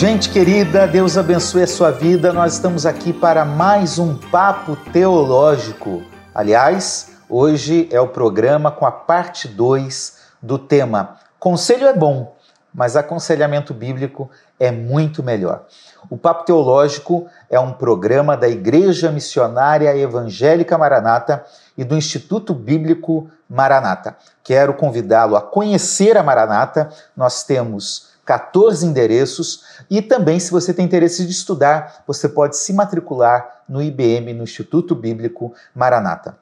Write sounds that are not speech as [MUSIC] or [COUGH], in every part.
Gente querida, Deus abençoe a sua vida. Nós estamos aqui para mais um papo teológico. Aliás, hoje é o programa com a parte 2 do tema Conselho é bom, mas aconselhamento bíblico é muito melhor. O Papo Teológico é um programa da Igreja Missionária Evangélica Maranata e do Instituto Bíblico Maranata. Quero convidá-lo a conhecer a Maranata. Nós temos 14 endereços e também, se você tem interesse de estudar, você pode se matricular no IBM, no Instituto Bíblico Maranata.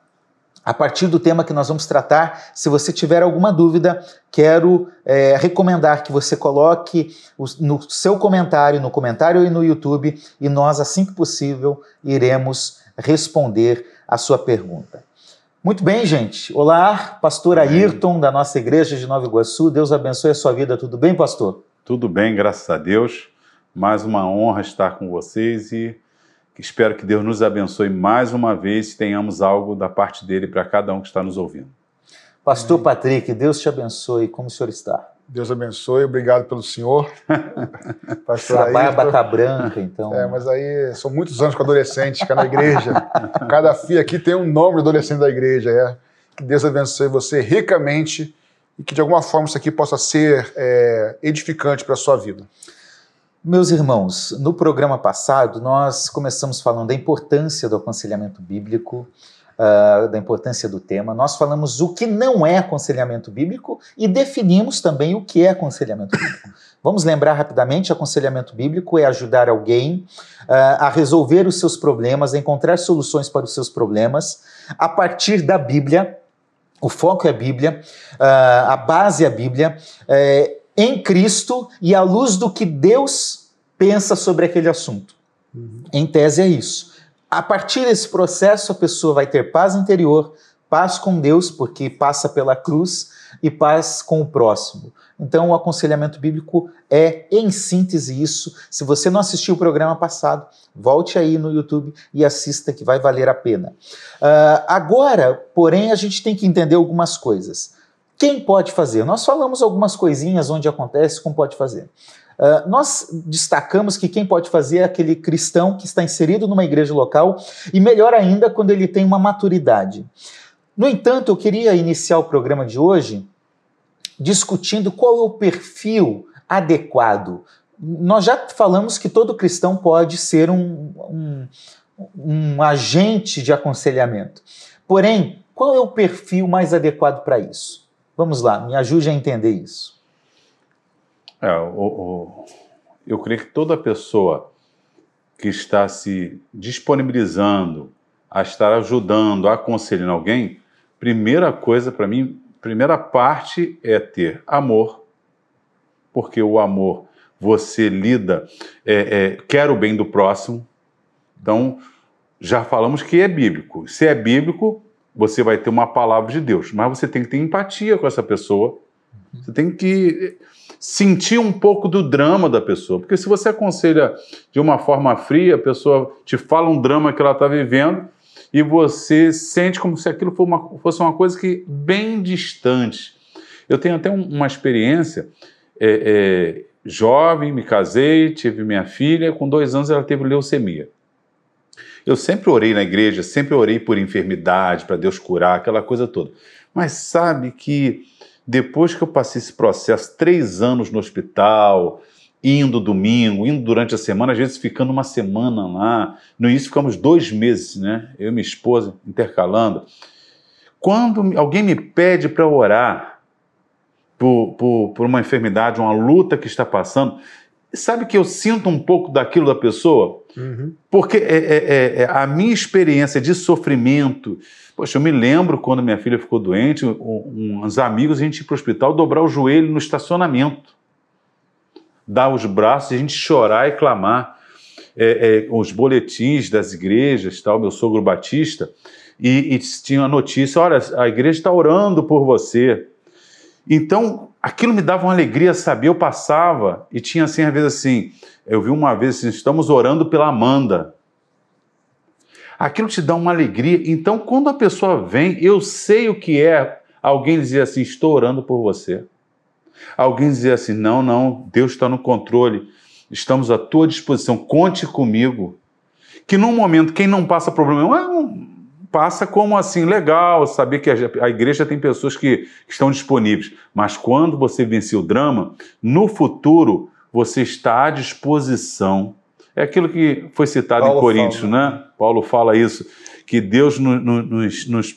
A partir do tema que nós vamos tratar, se você tiver alguma dúvida, quero é, recomendar que você coloque no seu comentário, no comentário e no YouTube, e nós, assim que possível, iremos responder a sua pergunta. Muito bem, gente. Olá, pastor Ayrton, da nossa igreja de Nova Iguaçu. Deus abençoe a sua vida. Tudo bem, pastor? Tudo bem, graças a Deus. Mais uma honra estar com vocês e espero que Deus nos abençoe mais uma vez e tenhamos algo da parte dele para cada um que está nos ouvindo. Pastor Patrick, Deus te abençoe. Como o senhor está? Deus abençoe, obrigado pelo senhor. [LAUGHS] Pastor a barba está branca, então. É, mas aí são muitos anos com adolescentes, que é na igreja. Cada filho aqui tem um nome de adolescente da igreja. É. Que Deus abençoe você ricamente e que de alguma forma isso aqui possa ser é, edificante para a sua vida. Meus irmãos, no programa passado nós começamos falando da importância do aconselhamento bíblico, uh, da importância do tema. Nós falamos o que não é aconselhamento bíblico e definimos também o que é aconselhamento bíblico. [LAUGHS] Vamos lembrar rapidamente: aconselhamento bíblico é ajudar alguém uh, a resolver os seus problemas, a encontrar soluções para os seus problemas a partir da Bíblia o foco é a Bíblia, uh, a base é a Bíblia, é, em Cristo e à luz do que Deus pensa sobre aquele assunto. Uhum. Em tese é isso. A partir desse processo, a pessoa vai ter paz interior, paz com Deus, porque passa pela cruz, e paz com o próximo. Então, o aconselhamento bíblico é, em síntese, isso. Se você não assistiu o programa passado, volte aí no YouTube e assista, que vai valer a pena. Uh, agora, porém, a gente tem que entender algumas coisas. Quem pode fazer? Nós falamos algumas coisinhas onde acontece, como pode fazer. Uh, nós destacamos que quem pode fazer é aquele cristão que está inserido numa igreja local e, melhor ainda, quando ele tem uma maturidade. No entanto, eu queria iniciar o programa de hoje discutindo qual é o perfil adequado. Nós já falamos que todo cristão pode ser um, um, um agente de aconselhamento. Porém, qual é o perfil mais adequado para isso? Vamos lá, me ajude a entender isso. É, o, o, eu creio que toda pessoa que está se disponibilizando a estar ajudando, aconselhando alguém, primeira coisa para mim, primeira parte é ter amor, porque o amor você lida, é, é, quer o bem do próximo. Então, já falamos que é bíblico. Se é bíblico, você vai ter uma palavra de Deus, mas você tem que ter empatia com essa pessoa. Você tem que sentir um pouco do drama da pessoa, porque se você aconselha de uma forma fria, a pessoa te fala um drama que ela está vivendo, e você sente como se aquilo fosse uma, coisa que bem distante. Eu tenho até um, uma experiência é, é, jovem, me casei, tive minha filha, com dois anos ela teve leucemia. Eu sempre orei na igreja, sempre orei por enfermidade, para Deus curar, aquela coisa toda. Mas sabe que depois que eu passei esse processo, três anos no hospital, indo domingo, indo durante a semana, às vezes ficando uma semana lá. No início ficamos dois meses, né? Eu e minha esposa intercalando. Quando alguém me pede para orar por, por, por uma enfermidade, uma luta que está passando, sabe que eu sinto um pouco daquilo da pessoa? Uhum. Porque é, é, é, é, a minha experiência de sofrimento. Poxa, eu me lembro quando minha filha ficou doente, uns amigos, a gente ir para o hospital dobrar o joelho no estacionamento dar os braços a gente chorar e clamar. É, é, os boletins das igrejas, tal, meu sogro batista, e, e tinha a notícia: olha, a igreja está orando por você. Então, aquilo me dava uma alegria saber. Eu passava e tinha assim, às vezes assim, eu vi uma vez assim, estamos orando pela Amanda. Aquilo te dá uma alegria. Então, quando a pessoa vem, eu sei o que é alguém dizer assim: estou orando por você. Alguém dizer assim: não, não, Deus está no controle. estamos à tua disposição, conte comigo. Que num momento, quem não passa problema, não, passa como assim, legal, saber que a, igreja tem pessoas que, estão disponíveis. Mas quando você vencer o drama, no futuro você está à disposição. É aquilo que foi citado Paulo em Coríntios, fala. né? Paulo fala isso, que Deus no, no, nos, nos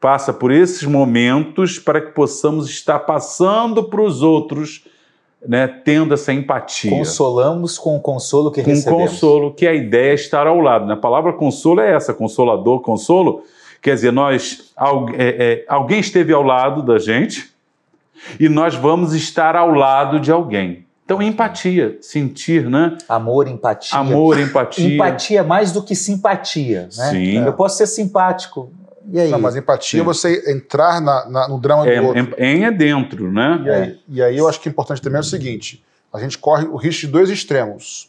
passa por esses momentos para que possamos estar passando para os outros, né, tendo essa empatia. Consolamos com o consolo que com recebemos. Com consolo, que a ideia é estar ao lado. Né? A palavra consolo é essa, consolador, consolo. Quer dizer, nós, é, é, alguém esteve ao lado da gente e nós vamos estar ao lado de alguém. Então, empatia, sentir, né? Amor, empatia. Amor, empatia. Empatia é mais do que simpatia, né? Sim. Eu posso ser simpático, e aí? Não, mas empatia é você entrar na, na, no drama é, do outro. Em é dentro, né? E aí, e aí eu acho que é importante também é o seguinte: a gente corre o risco de dois extremos.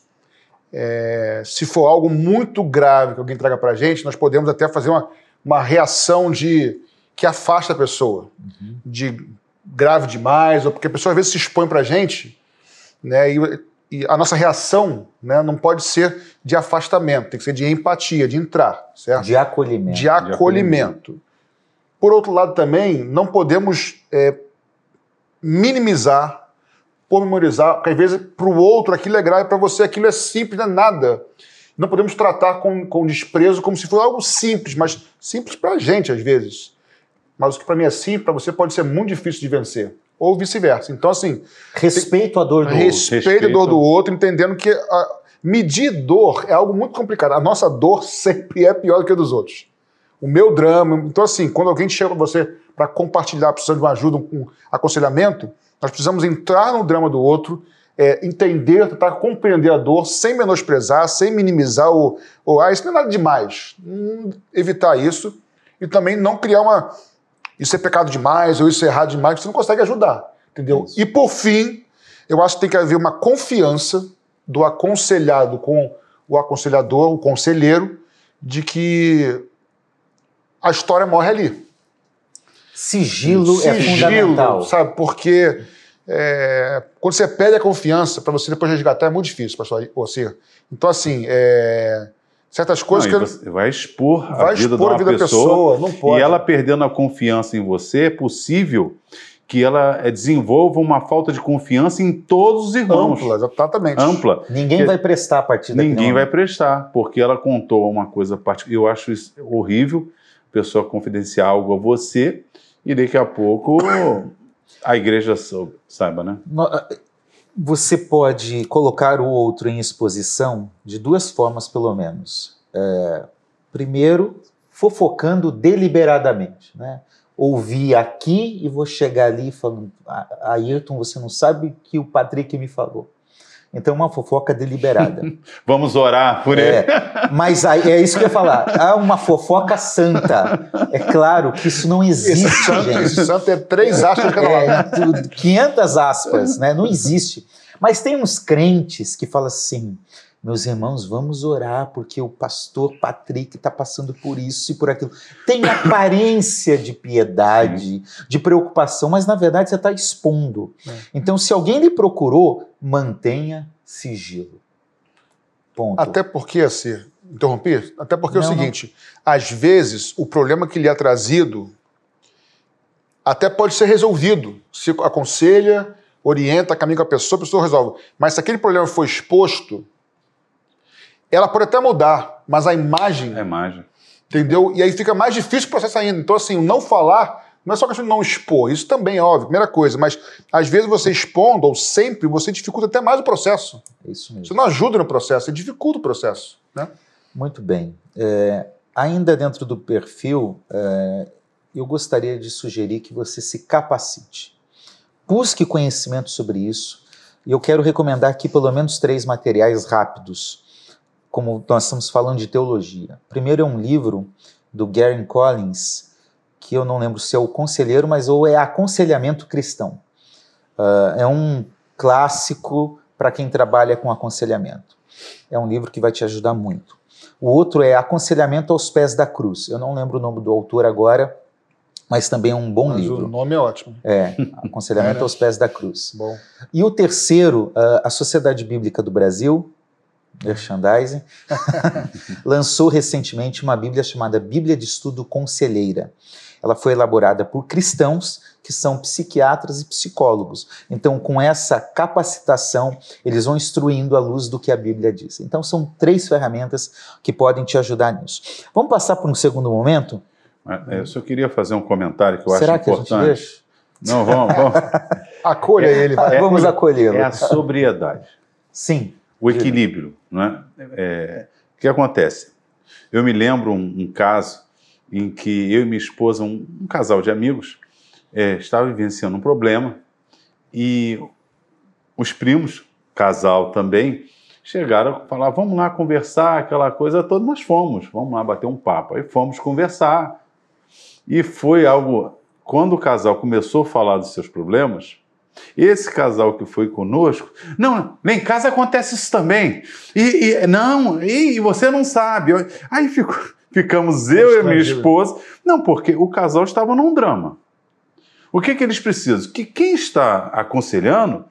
É, se for algo muito grave que alguém traga pra gente, nós podemos até fazer uma, uma reação de que afasta a pessoa, uhum. de grave demais, ou porque a pessoa às vezes se expõe pra gente né? E, e a nossa reação né, não pode ser de afastamento, tem que ser de empatia, de entrar, certo? De acolhimento. De acolhimento. De acolhimento. Por outro lado, também, não podemos é, minimizar, pormenorizar, porque às vezes para o outro aquilo é grave, para você aquilo é simples, não é nada. Não podemos tratar com, com desprezo como se fosse algo simples, mas simples para a gente às vezes. Mas o que para mim é simples, para você pode ser muito difícil de vencer ou vice-versa. Então, assim. Respeito a dor do respeito outro. Respeito a dor do outro, entendendo que a, medir dor é algo muito complicado. A nossa dor sempre é pior do que a dos outros. O meu drama. Então, assim, quando alguém chega para você para compartilhar, precisando de uma ajuda, um aconselhamento, nós precisamos entrar no drama do outro, é, entender, tentar compreender a dor, sem menosprezar, sem minimizar o. o ah, isso não é nada demais. Hum, evitar isso. E também não criar uma isso é pecado demais ou isso é errado demais, você não consegue ajudar, entendeu? Isso. E por fim, eu acho que tem que haver uma confiança do aconselhado com o aconselhador, o conselheiro, de que a história morre ali. Sigilo, Sigilo é fundamental. Sabe, porque é, quando você perde a confiança para você depois resgatar é muito difícil, pastor você. Então, assim, é, certas coisas não, que você vai expor vai a vida expor de uma a vida pessoa, pessoa, não pode. e ela perdendo a confiança em você, é possível que ela eh, desenvolva uma falta de confiança em todos os irmãos. Ampla, exatamente. Ampla. Ninguém que vai prestar a partir daqui. Ninguém vai prestar, porque ela contou uma coisa particular. Eu acho isso horrível, pessoa confidenciar algo a você e daqui a pouco a igreja saiba, né? Você pode colocar o outro em exposição de duas formas, pelo menos. É, primeiro, fofocando deliberadamente. Né? Ouvi aqui e vou chegar ali falando: Ayrton, você não sabe o que o Patrick me falou. Então, uma fofoca deliberada. [LAUGHS] Vamos orar por ele. É, [LAUGHS] mas aí, é isso que eu ia falar. Há uma fofoca santa. É claro que isso não existe, esse santo, gente. Esse santo é três aspas cada lado. É, 500 aspas, né? Não existe. Mas tem uns crentes que falam assim, meus irmãos, vamos orar porque o pastor Patrick está passando por isso e por aquilo. Tem aparência de piedade, de preocupação, mas na verdade você está expondo. É. Então, se alguém lhe procurou, mantenha sigilo. Ponto. Até porque, assim, interrompi? Até porque não, é o seguinte: não. às vezes o problema que lhe é trazido até pode ser resolvido. Se aconselha, orienta, caminha com a pessoa, a pessoa resolve. Mas se aquele problema for exposto, ela pode até mudar, mas a imagem. A imagem. Entendeu? E aí fica mais difícil o processo ainda. Então, assim, o não falar não é só questão de não expor, isso também é óbvio, primeira coisa, mas às vezes você expondo, ou sempre, você dificulta até mais o processo. Isso mesmo. Você não ajuda no processo, você dificulta o processo. Né? Muito bem. É, ainda dentro do perfil, é, eu gostaria de sugerir que você se capacite. Busque conhecimento sobre isso. E eu quero recomendar aqui pelo menos três materiais rápidos como nós estamos falando de teologia. Primeiro é um livro do Gary Collins, que eu não lembro se é o Conselheiro, mas ou é Aconselhamento Cristão. Uh, é um clássico para quem trabalha com aconselhamento. É um livro que vai te ajudar muito. O outro é Aconselhamento aos Pés da Cruz. Eu não lembro o nome do autor agora, mas também é um bom Mas livro. o nome é ótimo. É, Aconselhamento [LAUGHS] É, né? aos Pés da Cruz. Bom. E o terceiro, ah, a Sociedade Bíblica do Brasil, merchandising, [LAUGHS] lançou recentemente uma Bíblia chamada Bíblia de Estudo Conselheira. Ela foi elaborada por cristãos que são psiquiatras e psicólogos. Então, com essa capacitação, eles vão instruindo à luz do que a Bíblia diz. Então, são três ferramentas que podem te ajudar nisso. Vamos passar para um segundo momento? É, Eu só queria fazer um comentário que eu Será acho que a gente importante. deixa? Não, vamos, vamos. [LAUGHS] Acolha ele. vai. Vamos acolhê-lo. É a sobriedade. Sim. O equilíbrio. Né? É, o que acontece? Eu me lembro um, um caso em que eu e minha esposa, um, um casal de amigos, é, estava vivenciando um problema e os primos, casal também, chegaram a falar: vamos lá conversar, aquela coisa toda. Nós fomos, vamos lá bater um papo. Aí fomos conversar. E foi algo. Quando o casal começou a falar dos seus problemas, esse casal que foi conosco, não, lá em casa acontece isso também. E, e- não, e, e você não sabe. Aí ficamos eu e minha esposa. Não, porque o casal estava num drama. O que, que eles precisam? Que quem está aconselhando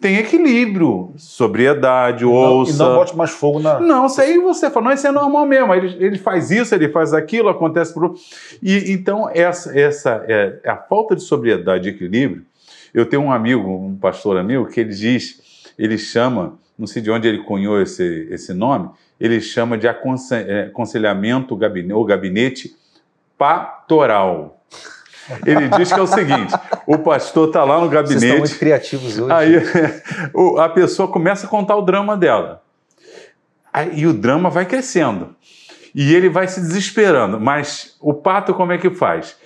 tem equilíbrio, sobriedade, Não- ouça. E não bote mais fogo na. Não, isso aí você fala, não, isso é normal mesmo. Ele, ele faz isso, ele faz aquilo, acontece por. E então, essa, essa é, a falta de sobriedade e equilíbrio. Eu tenho um amigo, um pastor amigo, que ele diz, ele chama, não sei de onde ele cunhou esse, esse nome, ele chama de é, aconselhamento gabinete, ou gabinete pastoral. Ele diz que é o seguinte: o pastor está lá no Vocês estão gabinete. muito criativos hoje. Aí [LAUGHS] a pessoa começa a contar o drama dela. E o drama vai crescendo. E ele vai se desesperando. Mas o pato, como é que faz?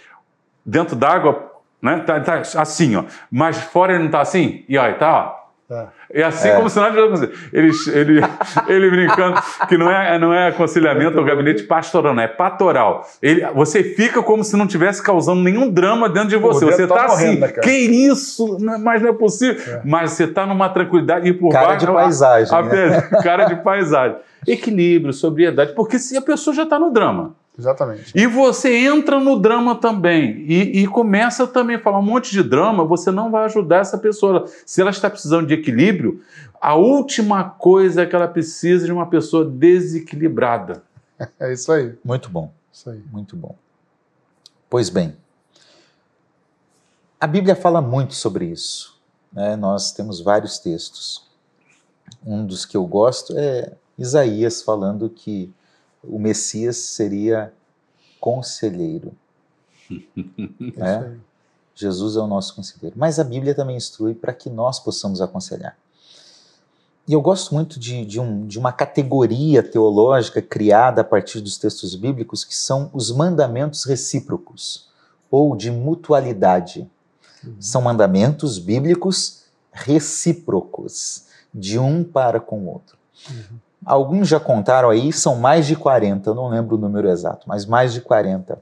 Dentro d'água, né? Tá, tá assim, ó. Mas fora ele não tá assim? E aí, tá, ó. É. É assim É. como se nada tivesse acontecido. Ele, ele, [LAUGHS] ele brincando que não é, não é aconselhamento ou gabinete pastoral, não, é patoral. Ele, você fica como se não tivesse causando nenhum drama dentro de você. Você tá tá assim, né, cara? que isso? Mas não é possível. Mas você tá numa tranquilidade e por Cara baixo. de paisagem, a- né? a- cara de paisagem. [LAUGHS] Equilíbrio, sobriedade, porque se a pessoa já está no drama. Exatamente. E você entra no drama também e, e começa também a falar um monte de drama, você não vai ajudar essa pessoa. Se ela está precisando de equilíbrio, a última coisa é que ela precisa de uma pessoa desequilibrada. É isso aí. Muito bom. Isso aí. Muito bom. Pois bem, a Bíblia fala muito sobre isso. né? Nós temos vários textos. Um dos que eu gosto é Isaías falando que o Messias seria conselheiro. [LAUGHS] É. aí. Jesus é o nosso conselheiro. Mas a Bíblia também instrui para que nós possamos aconselhar. E eu gosto muito de, de um- de uma categoria teológica criada a partir dos textos bíblicos, que são os mandamentos recíprocos, ou de mutualidade. São mandamentos bíblicos recíprocos, de um para com o outro. Alguns já contaram aí, são mais de 40, eu não lembro o número exato, mas mais de 40.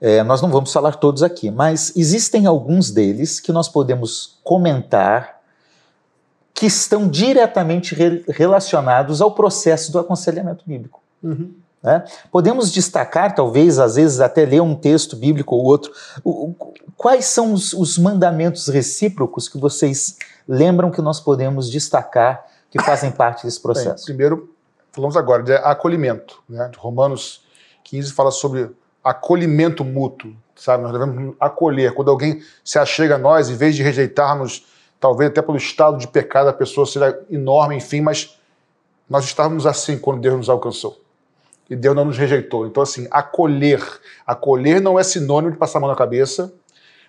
É, nós não vamos falar todos aqui, mas existem alguns deles que nós podemos comentar que estão diretamente re- relacionados ao processo do aconselhamento bíblico. Uhum. Podemos destacar, talvez, às vezes, até ler um texto bíblico ou outro. O- o- quais são os, os mandamentos recíprocos que vocês lembram que nós podemos destacar que fazem parte desse Bem, processo? primeiro, falamos agora de acolhimento. Né? Romanos 15 fala sobre acolhimento mútuo. Sabe? Nós devemos acolher. Quando alguém se achega a nós, em vez de rejeitarmos, talvez até pelo estado de pecado, a pessoa seja enorme, enfim, mas nós estávamos assim quando Deus nos alcançou. E Deus não nos rejeitou. Então, assim, acolher. Acolher não é sinônimo de passar a mão na cabeça.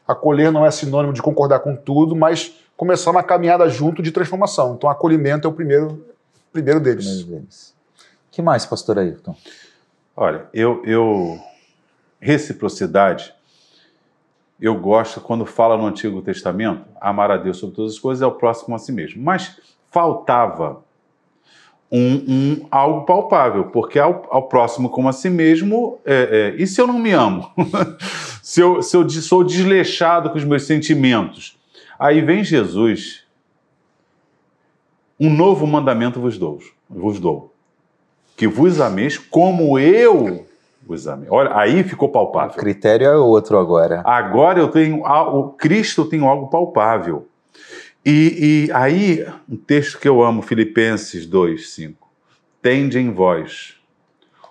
Acolher não é sinônimo de concordar com tudo, mas começar uma caminhada junto de transformação. Então, acolhimento é o primeiro, primeiro deles. Primeiro deles. que mais, pastor Ayrton? Olha, eu, eu reciprocidade, eu gosto quando fala no Antigo Testamento, amar a Deus sobre todas as coisas é o próximo a si mesmo. Mas faltava um, um- algo palpável, porque ao, ao próximo como a si mesmo, é, é, e se eu não me amo? [LAUGHS] se, eu, se eu sou desleixado com os meus sentimentos? Aí vem Jesus, um novo mandamento vos dou, vos dou que vos ameis como eu o exame. Olha, aí ficou O palpável. critério é outro agora. Agora eu tenho o Cristo tenho algo palpável. E, e aí, um texto que eu amo, Filipenses 2, 5. Tende em vós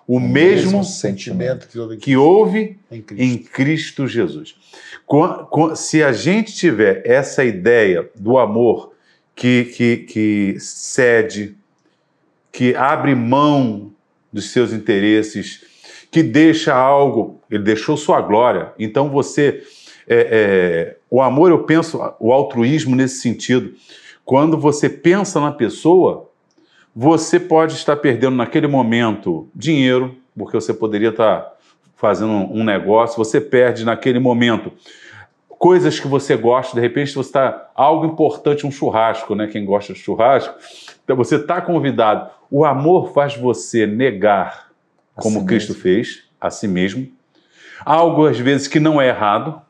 o mesmo sentimento que houve que houve em Cristo. em Cristo Jesus. Se a gente tiver essa ideia do amor que, que, que cede, que abre mão dos seus interesses, que deixa algo, ele deixou sua glória. Então você, é, é, o amor, eu penso, o altruísmo nesse sentido. Quando você pensa na pessoa, você pode estar perdendo naquele momento dinheiro, porque você poderia estar fazendo um negócio, você perde naquele momento coisas que você gosta, de repente você está algo importante, um churrasco, né? Quem gosta de churrasco, então você está convidado. O amor faz você negar, A como si Cristo mesmo. fez, a si mesmo, algo às vezes que não é errado,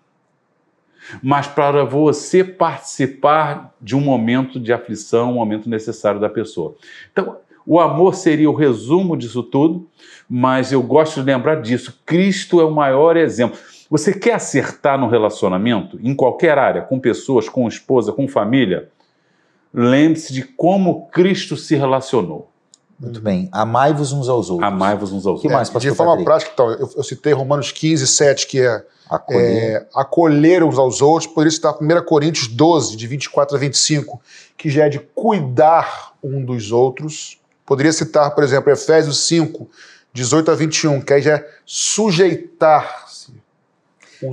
mas para você participar de um momento de aflição, um momento necessário da pessoa. Então, o amor seria o resumo disso tudo, mas eu gosto de lembrar disso. Cristo é o maior exemplo. Você quer acertar no relacionamento, em qualquer área, com pessoas, com esposa, com família? Lembre-se de como Cristo se relacionou. Muito bem. Amai-vos uns aos outros. Amai-vos uns aos Que outros. mais, de pastor forma Patrick? prática, então, eu, eu citei Romanos 15, 7, que é, Acolher. é acolher uns aos outros, poderia citar 1 Coríntios 12, de 24 a 25, que já é de cuidar um dos outros. Poderia citar, por exemplo, Efésios 5, 18 a 21, que aí já é sujeitar-se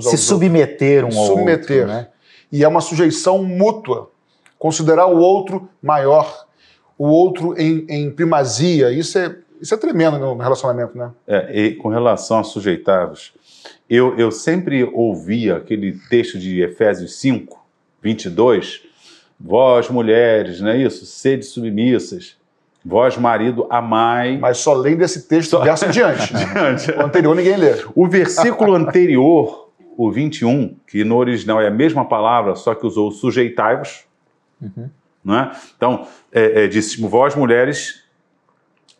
Se submeter um ao Submeter. outro, né? E é uma sujeição mútua. Considerar o outro maior, o outro em, em primazia. Isso é, isso é tremendo no relacionamento, né? É, e com relação a sujeitar-vos, eu, eu sempre ouvia aquele texto de Efésios 5, 22, vós mulheres, não é isso? Sede submissas, vós marido, amai. Mas só além desse texto, Só- verso em [LAUGHS] diante. O anterior ninguém lê. O versículo anterior, o 21, que no original é a mesma palavra, só que usou sujeitai-vos, Uhum. não é? Então, é, é, disse, vós mulheres,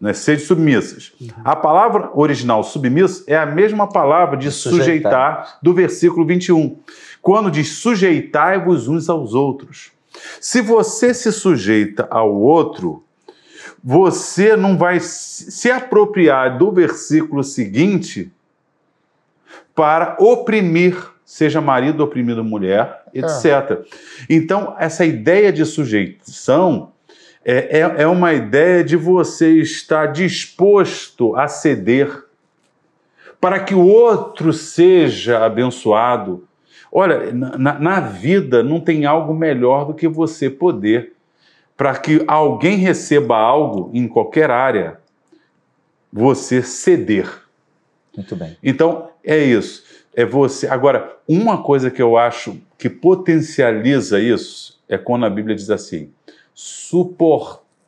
né, sede submissas. A palavra original submisso é a mesma palavra de Sujeitar. sujeitar do versículo 21, quando diz sujeitai-vos uns aos outros. Se você se sujeita ao outro, você não vai se apropriar do versículo seguinte para oprimir, seja marido oprimido mulher, etc. Então, essa ideia de sujeição é, é, é uma ideia de você estar disposto a ceder para que o outro seja abençoado. Olha, na, na vida não tem algo melhor do que você poder, para que alguém receba algo em qualquer área, você ceder. Muito bem. Então, é isso. É você. Agora, uma coisa que eu acho que potencializa isso é quando a Bíblia diz assim: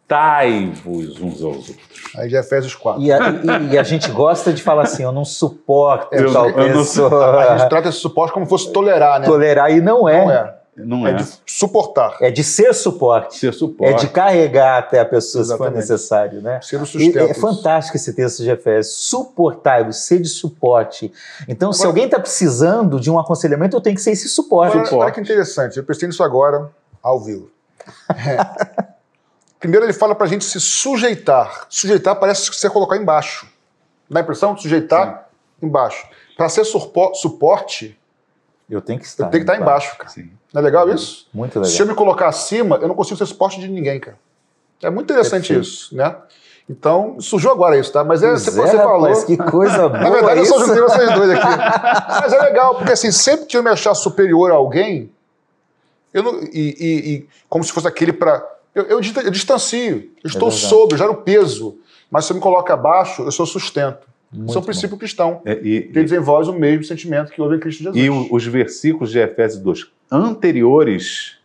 suportai-vos uns aos outros. Aí de Efésios 4. E a, e- e a gente gosta de falar assim, eu não suporto Eu- tal eu não- A pessoa. gente trata esse suporte como se fosse tolerar, né? Tolerar e não é. Não é. Não É é, de suportar. É de ser suporte. ser É suporte. de carregar até a pessoa se for Exatamente. necessário, né? Ser o E sustento. é fantástico esse texto de Efésios. Suportai-vos, ser de suporte. Então, se Agora- alguém está precisando de um aconselhamento, eu tenho que ser esse suporte. Olha, olha que interessante, eu pensei nisso agora, ao vivo. É. [LAUGHS] Primeiro ele fala pra gente se sujeitar. Sujeitar parece ser colocar embaixo. Dá a impressão de sujeitar embaixo. Para ser suporte, Eu tenho que estar. eu tenho que estar embaixo, cara. Sim. Não é legal isso? Muito legal. Se eu me colocar acima, eu não consigo ser suporte de ninguém, cara. É muito interessante Perfeito. isso, né? Então, surgiu agora isso, tá? Mas é, Pois você, é, você falou. rapaz, que coisa [LAUGHS] boa Na verdade, eu só isso. juntei vocês dois aqui. [LAUGHS] Mas é legal, porque assim, sempre que eu me achar superior a alguém, eu não, e, e- e como se fosse aquele para. Eu, eu, eu distancio, eu estou verdade. sobre, eu gero peso. Mas se eu me coloco abaixo, eu sou sustento. Muito Isso é um bom. princípio cristão. É, e, Que eles em vós o mesmo sentimento que houve em Cristo Jesus. e o- os versículos de Efésios 2 anteriores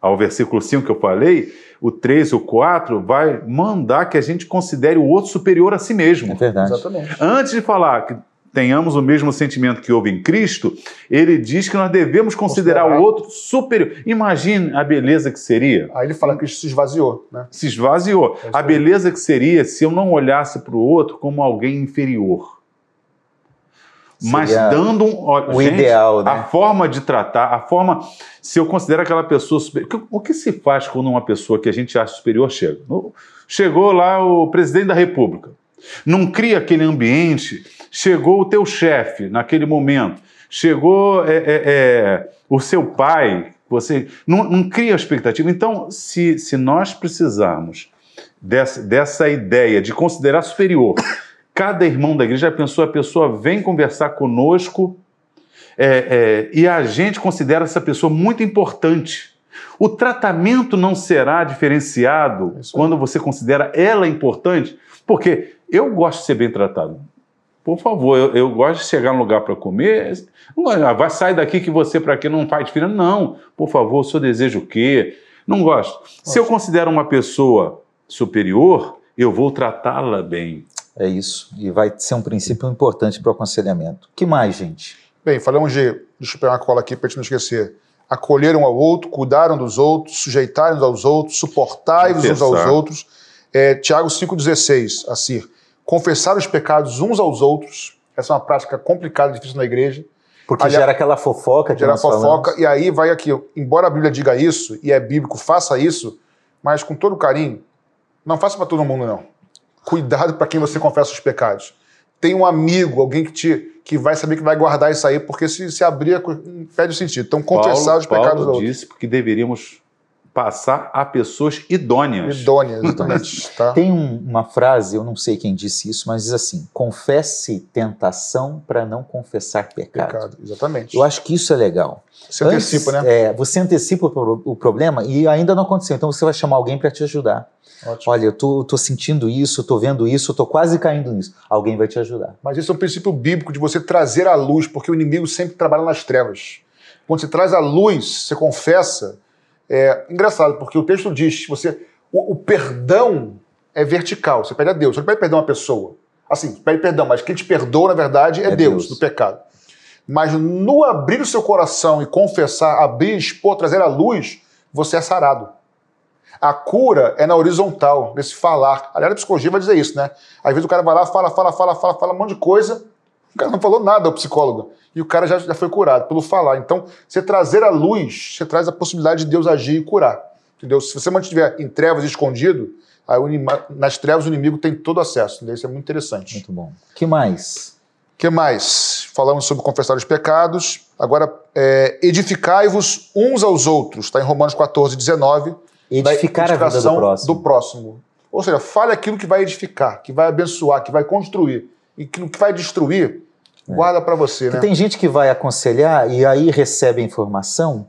ao versículo 5 que eu falei, o 3 e o 4, vai mandar que a gente considere o outro superior a si mesmo. É verdade. Exatamente. Antes de falar que tenhamos o mesmo sentimento que houve em Cristo, ele diz que nós devemos considerar, Considerar. o outro superior. Imagine a beleza que seria. Aí ele fala que Cristo se esvaziou, né? Se esvaziou. É A beleza que seria se eu não olhasse para o outro como alguém inferior. mas Seria dando um. ó, o gente, ideal, né? A forma de tratar, a forma. Se eu considero aquela pessoa superior. o que- se faz quando uma pessoa que a gente acha superior chega? Chegou lá o presidente da República. Não cria aquele ambiente. Chegou o teu chefe naquele momento. Chegou é, é, é, o seu pai. Você não, não cria expectativa. Então, se, se nós precisarmos dessa, dessa ideia de considerar superior cada irmão da igreja, pensou, a pessoa vem conversar conosco é, é, e a gente considera essa pessoa muito importante. O tratamento não será diferenciado quando você considera ela importante, porque eu gosto de ser bem tratado. Por favor, eu, eu gosto de chegar num lugar para comer. Não, ah, vai sair daqui que você para quê não faz diferença. Não, por favor, o senhor deseja o quê? Não gosto. Se eu considero uma pessoa superior, eu vou tratá-la bem. É isso. E vai ser um princípio importante para o aconselhamento. que mais, gente? Bem, falamos de. Deixa eu pegar uma cola aqui para a gente não esquecer. Acolher um ao outro, cuidar um dos outros, sujeitar uns aos outros, suportai-vos uns aos outros. É, Tiago 5,16, assim. Confessar os pecados uns aos outros. Essa é uma prática complicada, difícil na igreja. Porque Aliás, gera aquela fofoca que Gerar nós fofoca. falamos. E aí vai aqui. Embora a Bíblia diga isso, e é bíblico, faça isso, mas com todo carinho, não faça para todo mundo, não. Cuidado para quem você confessa os pecados. Tem um amigo, alguém que te que vai saber que vai guardar isso aí, porque se, se abrir, co- perde o sentido. Então, confessar Paulo, os pecados Paulo disse que deveríamos passar a pessoas idôneas. Idônea, [LAUGHS] exatamente. tá? Tem um- uma frase, eu não sei quem disse isso, mas diz assim: confesse tentação para não confessar pecado. Pecado, exatamente. Eu acho que isso é legal. Você antecipa, Antes, né? é, você antecipa o, o problema e ainda não aconteceu. Então você vai chamar alguém para te ajudar. Ótimo. Olha, eu tô, tô sentindo isso, tô vendo isso, tô quase caindo nisso. Alguém vai te ajudar. Mas esse é um princípio bíblico de você trazer a luz, porque o inimigo sempre trabalha nas trevas. Quando você traz a luz, você confessa. É engraçado, porque o texto diz que você, o, o perdão é vertical, você pede a Deus, você não pede perdão a uma pessoa. Assim, pede perdão, mas quem te perdoa, na verdade, é, É Deus, Deus. do pecado. Mas no abrir o seu coração e confessar, abrir, expor, trazer a luz, você é sarado. A cura é na horizontal, nesse falar. Aliás, a psicologia vai dizer isso, né? Às vezes o cara vai lá, fala, fala, fala, fala, fala um monte de coisa, o cara não falou nada ao psicólogo. E o cara já, já foi curado pelo falar. Então, você trazer a luz, você traz a possibilidade de Deus agir e curar. Entendeu? Se você mantiver em trevas e escondido, aí nas trevas o inimigo tem todo acesso. Entendeu? Isso é muito interessante. Muito bom. que mais? O que mais? Falamos sobre confessar os pecados. Agora, é, edificai-vos uns aos outros. Está em Romanos 14, 19. da Edificar a vida do próximo. do próximo. Ou seja, fale aquilo que vai edificar, que vai abençoar, que vai construir. E aquilo que vai destruir, guarda para você, Porque né? tem gente que vai aconselhar e aí recebe a informação,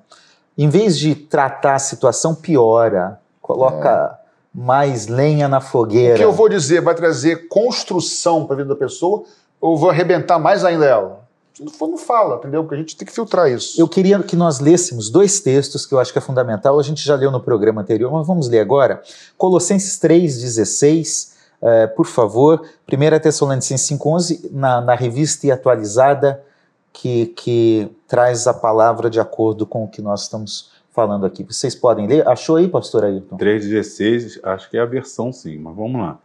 em vez de tratar a situação, piora, coloca mais lenha na O fogueira. que eu vou dizer vai trazer construção para a vida da pessoa ou vou arrebentar mais ainda ela? Se não for, não fala, entendeu? Porque a gente tem que filtrar isso. Eu queria que nós lêssemos dois textos que eu acho que é fundamental. A gente já leu no programa anterior, mas vamos ler agora. Colossenses 3,16, eh, por favor. 1 Tessalonicenses 5,11, na, na revista e atualizada, que, que traz a palavra de acordo com o que nós estamos falando aqui. Vocês podem ler? Achou aí, pastor Ayrton? 3,16, acho que é a versão sim, mas vamos lá.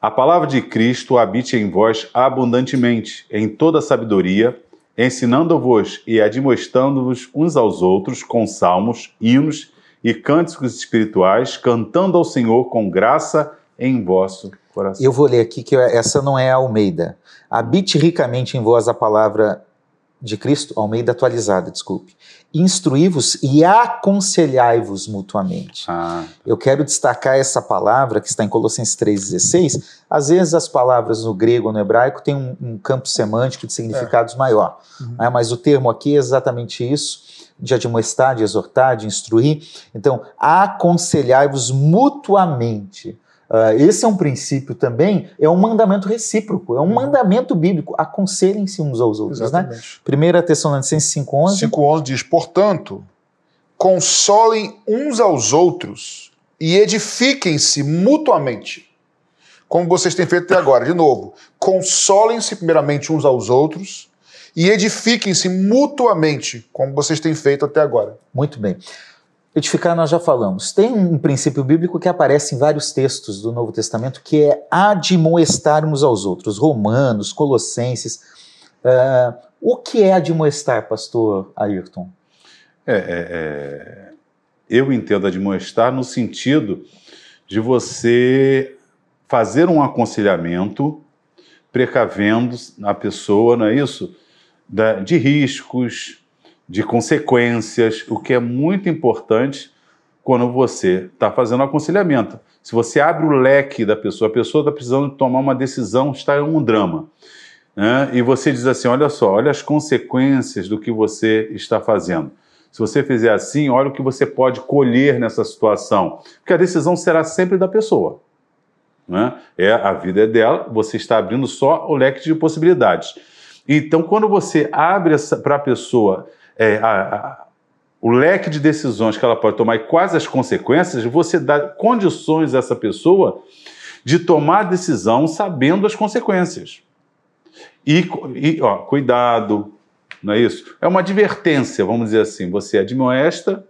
A palavra de Cristo habite em vós abundantemente, em toda sabedoria, ensinando-vos e admoestando-vos uns aos outros com salmos, hinos e cânticos espirituais, cantando ao Senhor com graça em vosso coração. Eu vou ler aqui que essa não é a Almeida. Habite ricamente em vós a palavra de Cristo, Almeida atualizada, desculpe. Instruí-vos e aconselhai-vos mutuamente. Ah, Eu quero destacar essa palavra que está em Colossenses 3,16. Às vezes as palavras no grego ou no hebraico têm um, um campo semântico de significados maior. Uhum. né? mas o termo aqui é exatamente isso, de admoestar, de exortar, de instruir. Então, aconselhai-vos mutuamente. Ah, esse é um princípio também, é um mandamento recíproco, é um Uhum. mandamento bíblico. Aconselhem-se uns aos outros, né? 1 Tessalonicenses 5,11. 5,11 diz: Portanto, consolem uns aos outros e edifiquem-se mutuamente, como vocês têm feito até agora. De novo, consolem-se primeiramente uns aos outros e edifiquem-se mutuamente, como vocês têm feito até agora. Muito bem. Edificar nós já falamos. Tem um princípio bíblico que aparece em vários textos do Novo Testamento que é admoestar uns aos outros. Romanos, Colossenses. Uh, o que é admoestar, pastor Ayrton? É, é, é, eu entendo admoestar no sentido de você fazer um aconselhamento precavendo a pessoa, não é isso? Da, de riscos, de consequências, o que é muito importante quando você está fazendo aconselhamento. Se você abre o leque da pessoa, a pessoa está precisando tomar uma decisão, está em um drama. Né? E você diz assim: olha só, olha as consequências do que você está fazendo. Se você fizer assim, olha o que você pode colher nessa situação. Porque a decisão será sempre da pessoa. Né? É, a vida é dela, você está abrindo só o leque de possibilidades. Então, quando você abre para a pessoa é, a, a, o leque de decisões que ela pode tomar e quais as consequências, você dá condições a essa pessoa de tomar decisão sabendo as consequências. E, e ó, cuidado, não é isso? É uma advertência, vamos dizer assim. Você admoesta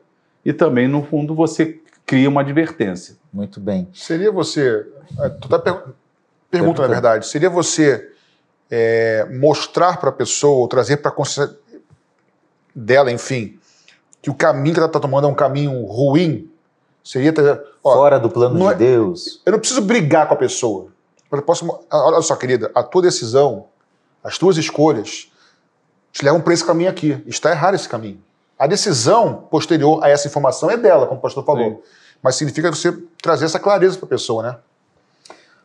e também, no fundo, você cria uma advertência. Muito bem. Seria você. É, tu tá per... Pergunta, na verdade. Seria você é, mostrar para a pessoa, ou trazer para a consciência dela, enfim, que o caminho que ela está tomando é um caminho ruim? Seria. Ó, Fora do plano de é, Deus. Eu não preciso brigar com a pessoa. Eu posso, olha só, querida, a tua decisão as tuas escolhas te levam para esse caminho aqui. Está errado esse caminho. A decisão posterior a essa informação é dela, como o pastor falou. Sim. Mas significa você trazer essa clareza para a pessoa, né?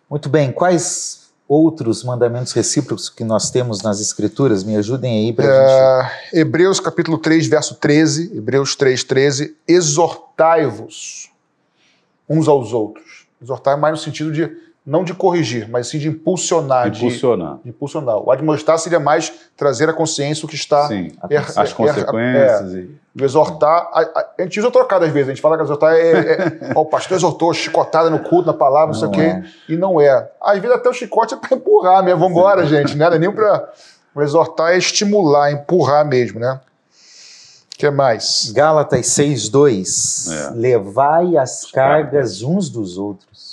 Muito bem. Quais outros mandamentos recíprocos que nós temos nas Escrituras? Me ajudem aí para é, gente. Hebreus capítulo 3, verso 13. Hebreus 3, 13. Exortai-vos uns aos outros. Exortar mais no sentido de não de corrigir, mas sim de impulsionar. Impulsionar. De, de impulsionar. O admoestar seria mais trazer a consciência o que está. Sim, er, as er, consequências. É, e... exortar. A, a, a, gente usa trocado às vezes, a gente fala que exortar é. é, ó, o pastor exortou, chicotada no culto, na palavra, não sei o quê. É. E não é. Às vezes até o chicote é para empurrar mesmo. Vamos embora, gente. Né? Não é nem para. O exortar é estimular, empurrar mesmo, né? O que mais? Gálatas 6,2. É. Levai as cargas uns dos outros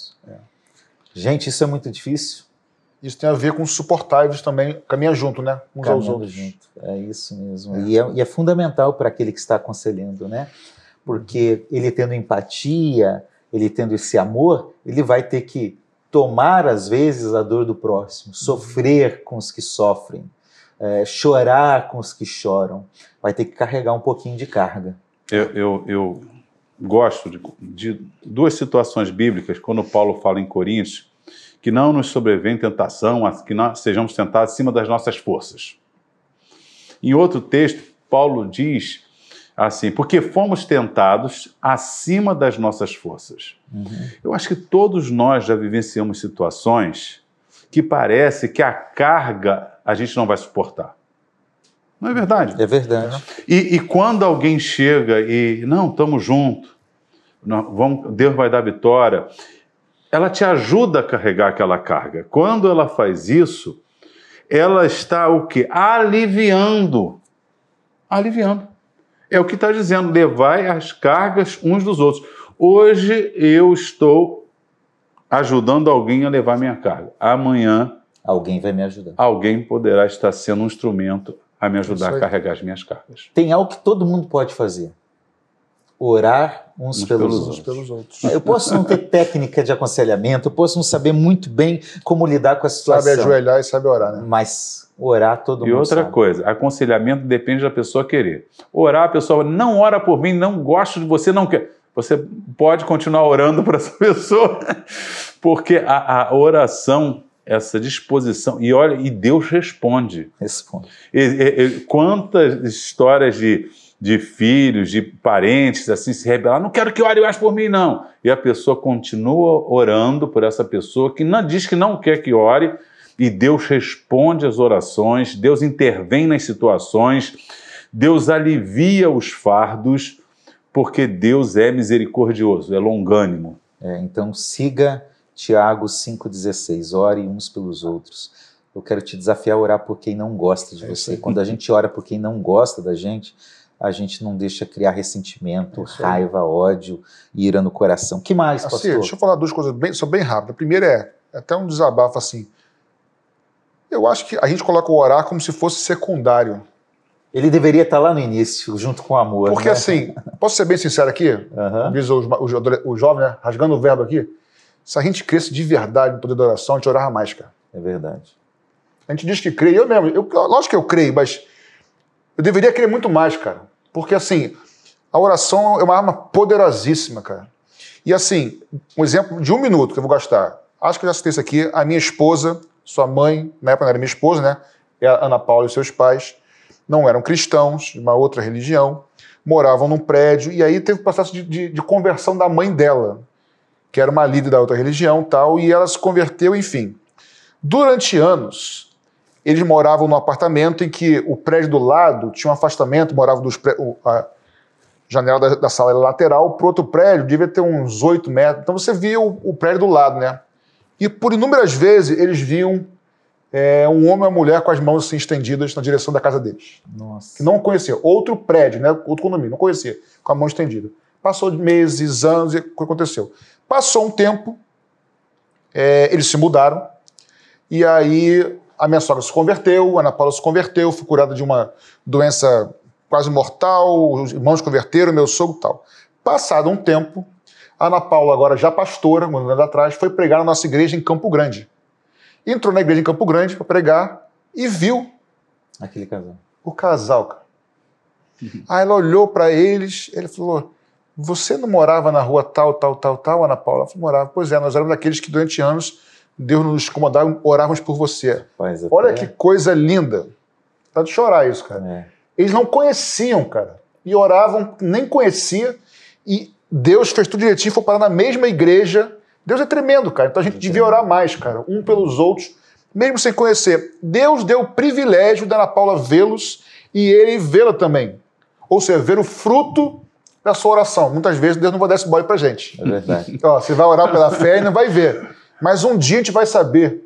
Gente, isso é muito difícil. Isso tem a ver com suportáveis também, caminha junto, né? Uns Caminhando aos outros. Junto. É isso mesmo. É. E, é, e, é, fundamental para aquele que está aconselhando, né? Porque ele tendo empatia, ele tendo esse amor, ele vai ter que tomar, às vezes, a dor do próximo, sofrer com os que sofrem, é, chorar com os que choram. Vai ter que carregar um pouquinho de carga. Eu, eu, eu gosto de, de, duas situações bíblicas, quando Paulo fala em Coríntios, que não nos sobrevém tentação, que nós sejamos tentados acima das nossas forças. Em outro texto, Paulo diz assim, porque fomos tentados acima das nossas forças. Uhum. Eu acho que todos nós já vivenciamos situações que parece que a carga a gente não vai suportar. Não é verdade? É verdade. E, e quando alguém chega e, não, estamos juntos, vamos, Deus vai dar vitória, ela te ajuda a carregar aquela carga. Quando ela faz isso, ela está o quê? Aliviando. Aliviando. É o que está dizendo, levai as cargas uns dos outros. Hoje eu estou ajudando alguém a levar minha carga. Amanhã. Alguém vai me ajudar. Alguém poderá estar sendo um instrumento a me ajudar a carregar as minhas cargas. Tem algo que todo mundo pode fazer: orar uns, uns pelos, pelos, outros. pelos, outros. Eu posso não ter técnica de aconselhamento, eu posso não saber muito bem como lidar com a situação. Sabe ajoelhar e sabe orar, né? Mas orar todo e mundo. E outra sabe. coisa, aconselhamento depende da pessoa querer. Orar, a pessoa não ora por mim, não gosto de você, não quer. Você pode continuar orando para essa [LAUGHS] pessoa, porque a, a oração essa disposição. E olha, e Deus responde. Responde. E, e, e, quantas histórias de, de filhos, de parentes, assim, se rebelar, não quero que ore mais por mim, não. E a pessoa continua orando por essa pessoa que não diz que não quer que ore, e Deus responde às orações, Deus intervém nas situações, Deus alivia os fardos, porque Deus é misericordioso, é longânimo. É, então siga Tiago 5,16, ore uns pelos outros. Eu quero te desafiar a orar por quem não gosta de é você. Quando a gente ora por quem não gosta da gente, a gente não deixa criar ressentimento, é raiva, ódio, ira no coração. que mais, assim, pastor? Deixa eu falar duas coisas bem, são bem rápidas. A primeira é, é até um desabafo assim. Eu acho que a gente coloca o orar como se fosse secundário. Ele deveria estar lá no início, junto com o amor. Porque né? assim, [LAUGHS] posso ser bem sincero aqui? Aham. Diz o, o, o, o jovem, né? rasgando o verbo aqui. Se a gente cresce de verdade no poder da oração, a gente orava mais, cara. É verdade. A gente diz que crê, eu mesmo, eu, lógico que eu creio, mas eu deveria crer muito mais, cara. Porque assim, a oração é uma arma poderosíssima, cara. E assim, um exemplo de um minuto que eu vou gastar. Acho que eu já citei isso aqui. A minha esposa, sua mãe, na época não era minha esposa, né? É a Ana Paula e seus pais, não eram cristãos, de uma outra religião, moravam num prédio, e aí teve o processo de, de, de conversão da mãe dela, que era uma líder da outra religião tal, e ela se converteu, enfim. Durante anos, eles moravam num apartamento em que o prédio do lado tinha um afastamento, moravam dos pré- a janela da, da sala era lateral, pro outro prédio devia ter uns 8 metros. Então você via o, o prédio do lado, né? E por inúmeras vezes eles viam é, um homem e uma mulher com as mãos assim estendidas na direção da casa deles. Nossa. Que não conhecia. Outro prédio, né? Outro condomínio, não conhecia, com a mão estendida. Passou de meses, anos, e o que aconteceu? Passou um tempo, é, eles se mudaram, e aí a minha sogra se converteu, a Ana Paula se converteu, fui curada de uma doença quase mortal, os irmãos se converteram, meu sogro e tal. Passado um tempo, a Ana Paula, agora já pastora, um ano atrás, foi pregar na nossa igreja em Campo Grande. Entrou na igreja em Campo Grande para pregar e viu Aquele casal. o casal, cara. Aí ela olhou para eles, ele falou: Você não morava na rua tal, tal, tal, tal, Ana Paula? Ela falou: Morava. Pois é, nós éramos daqueles que durante anos Deus nos incomodava, orávamos por você. Faz Olha até- que coisa linda. Tá de chorar isso, cara. É. Eles não conheciam, cara. E oravam, nem conhecia. E Deus fez tudo direitinho, foi parar na mesma igreja. Deus é tremendo, cara. Então a gente É devia orar mais, cara, um pelos outros, mesmo sem conhecer. Deus deu o privilégio da Ana Paula vê-los e ele vê-la também. Ou seja, ver o fruto da sua oração. Muitas vezes Deus não vai dar esse boy pra gente. É verdade. Ó, você vai orar pela fé e não vai ver. Mas um dia a gente vai saber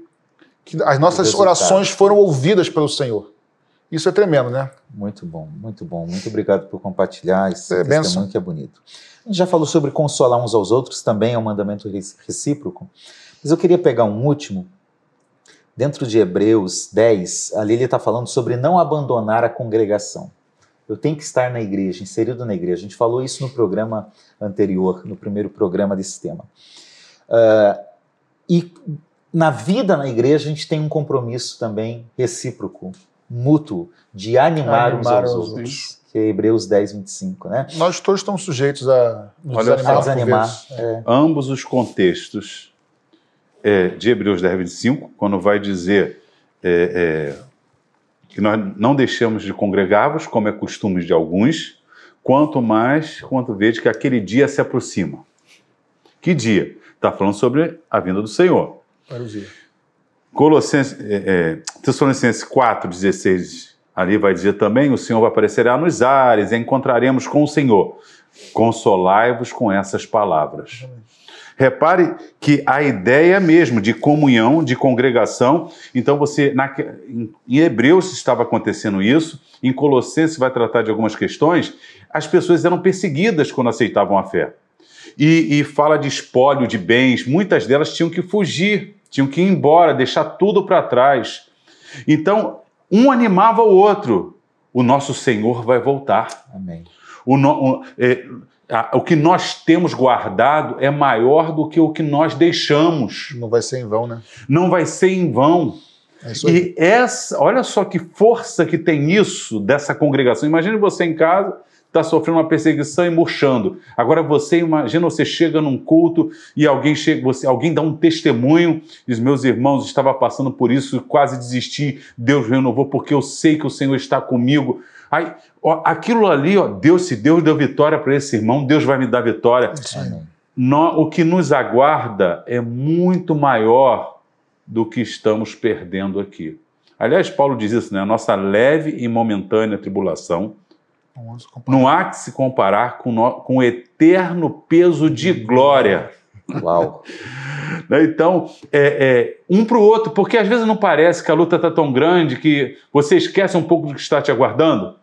que as nossas orações foram ouvidas pelo Senhor. Isso é tremendo, né? Muito bom, muito bom. Muito obrigado por compartilhar esse É, testemunho benção. que é bonito. A gente já falou sobre consolar uns aos outros, também é um mandamento recíproco. Mas eu queria pegar um último. Dentro de Hebreus 10, ali ele está falando sobre não abandonar a congregação. Eu tenho que estar na igreja, inserido na igreja. A gente falou isso no programa anterior, no primeiro programa desse tema. Ah, e na vida na igreja a gente tem um compromisso também recíproco, mútuo, de animar, uns Animar aos os outros. Que é Hebreus 10, 25, né? Nós todos estamos sujeitos a nos Olha desanimar. só. A desanimar. É, ambos os contextos é, de Hebreus 10, 25, quando vai dizer é, é, que nós não deixamos de congregar-vos, como é costume de alguns, quanto mais quanto vede que aquele dia se aproxima. Que dia? Está falando sobre a vinda do Senhor. Parousia. Colossenses, é, é, Tessalonicenses 4, 16, ali vai dizer também: o Senhor aparecerá nos ares, e encontraremos com o Senhor. Consolai-vos com essas palavras. Repare que a ideia mesmo de comunhão, de congregação, então você, na, em Hebreus estava acontecendo isso, em Colossenses vai tratar de algumas questões, as pessoas eram perseguidas quando aceitavam a fé. E, e fala de espólio de bens, muitas delas tinham que fugir, tinham que ir embora, deixar tudo para trás. Então, um animava o outro. O nosso Senhor vai voltar. amém. O, no- o- é, a- o que nós temos guardado é maior do que o que nós deixamos. Não vai ser em vão, né? Não vai ser em vão. É. E essa, olha só que força que tem isso dessa congregação. Imagine você em casa, está sofrendo uma perseguição e murchando. Agora você imagina você chega num culto e alguém chega, você, alguém dá um testemunho, diz: meus irmãos, estava passando por isso, quase desisti. Deus renovou porque eu sei que o Senhor está comigo. Aí, ó, aquilo ali, ó, Deus, se Deus deu vitória para esse irmão, Deus vai me dar vitória. Nó- o que nos aguarda é muito maior do que estamos perdendo aqui. Aliás, Paulo diz isso, né? A nossa leve e momentânea tribulação Não há que se comparar com, no- com o eterno peso de glória. Uau. [LAUGHS] né? Então, é, é, um para o outro, porque às vezes não parece que a luta está tão grande que você esquece um pouco do que está te aguardando.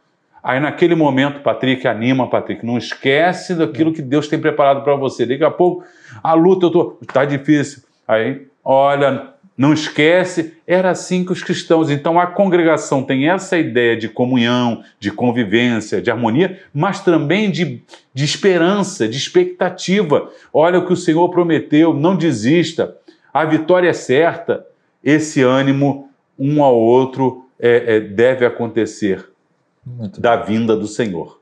Aí naquele momento, Patrick, anima, Patrick, não esquece daquilo que Deus tem preparado para você. Daqui a pouco, a luta, eu tô, tá difícil. Aí, olha, não esquece. Era assim que os cristãos. Então a congregação tem essa ideia de comunhão, de convivência, de harmonia, mas também de, de esperança, de expectativa. Olha o que o Senhor prometeu, não desista, a vitória é certa. Esse ânimo um ao outro é, é, deve acontecer da vinda do Senhor.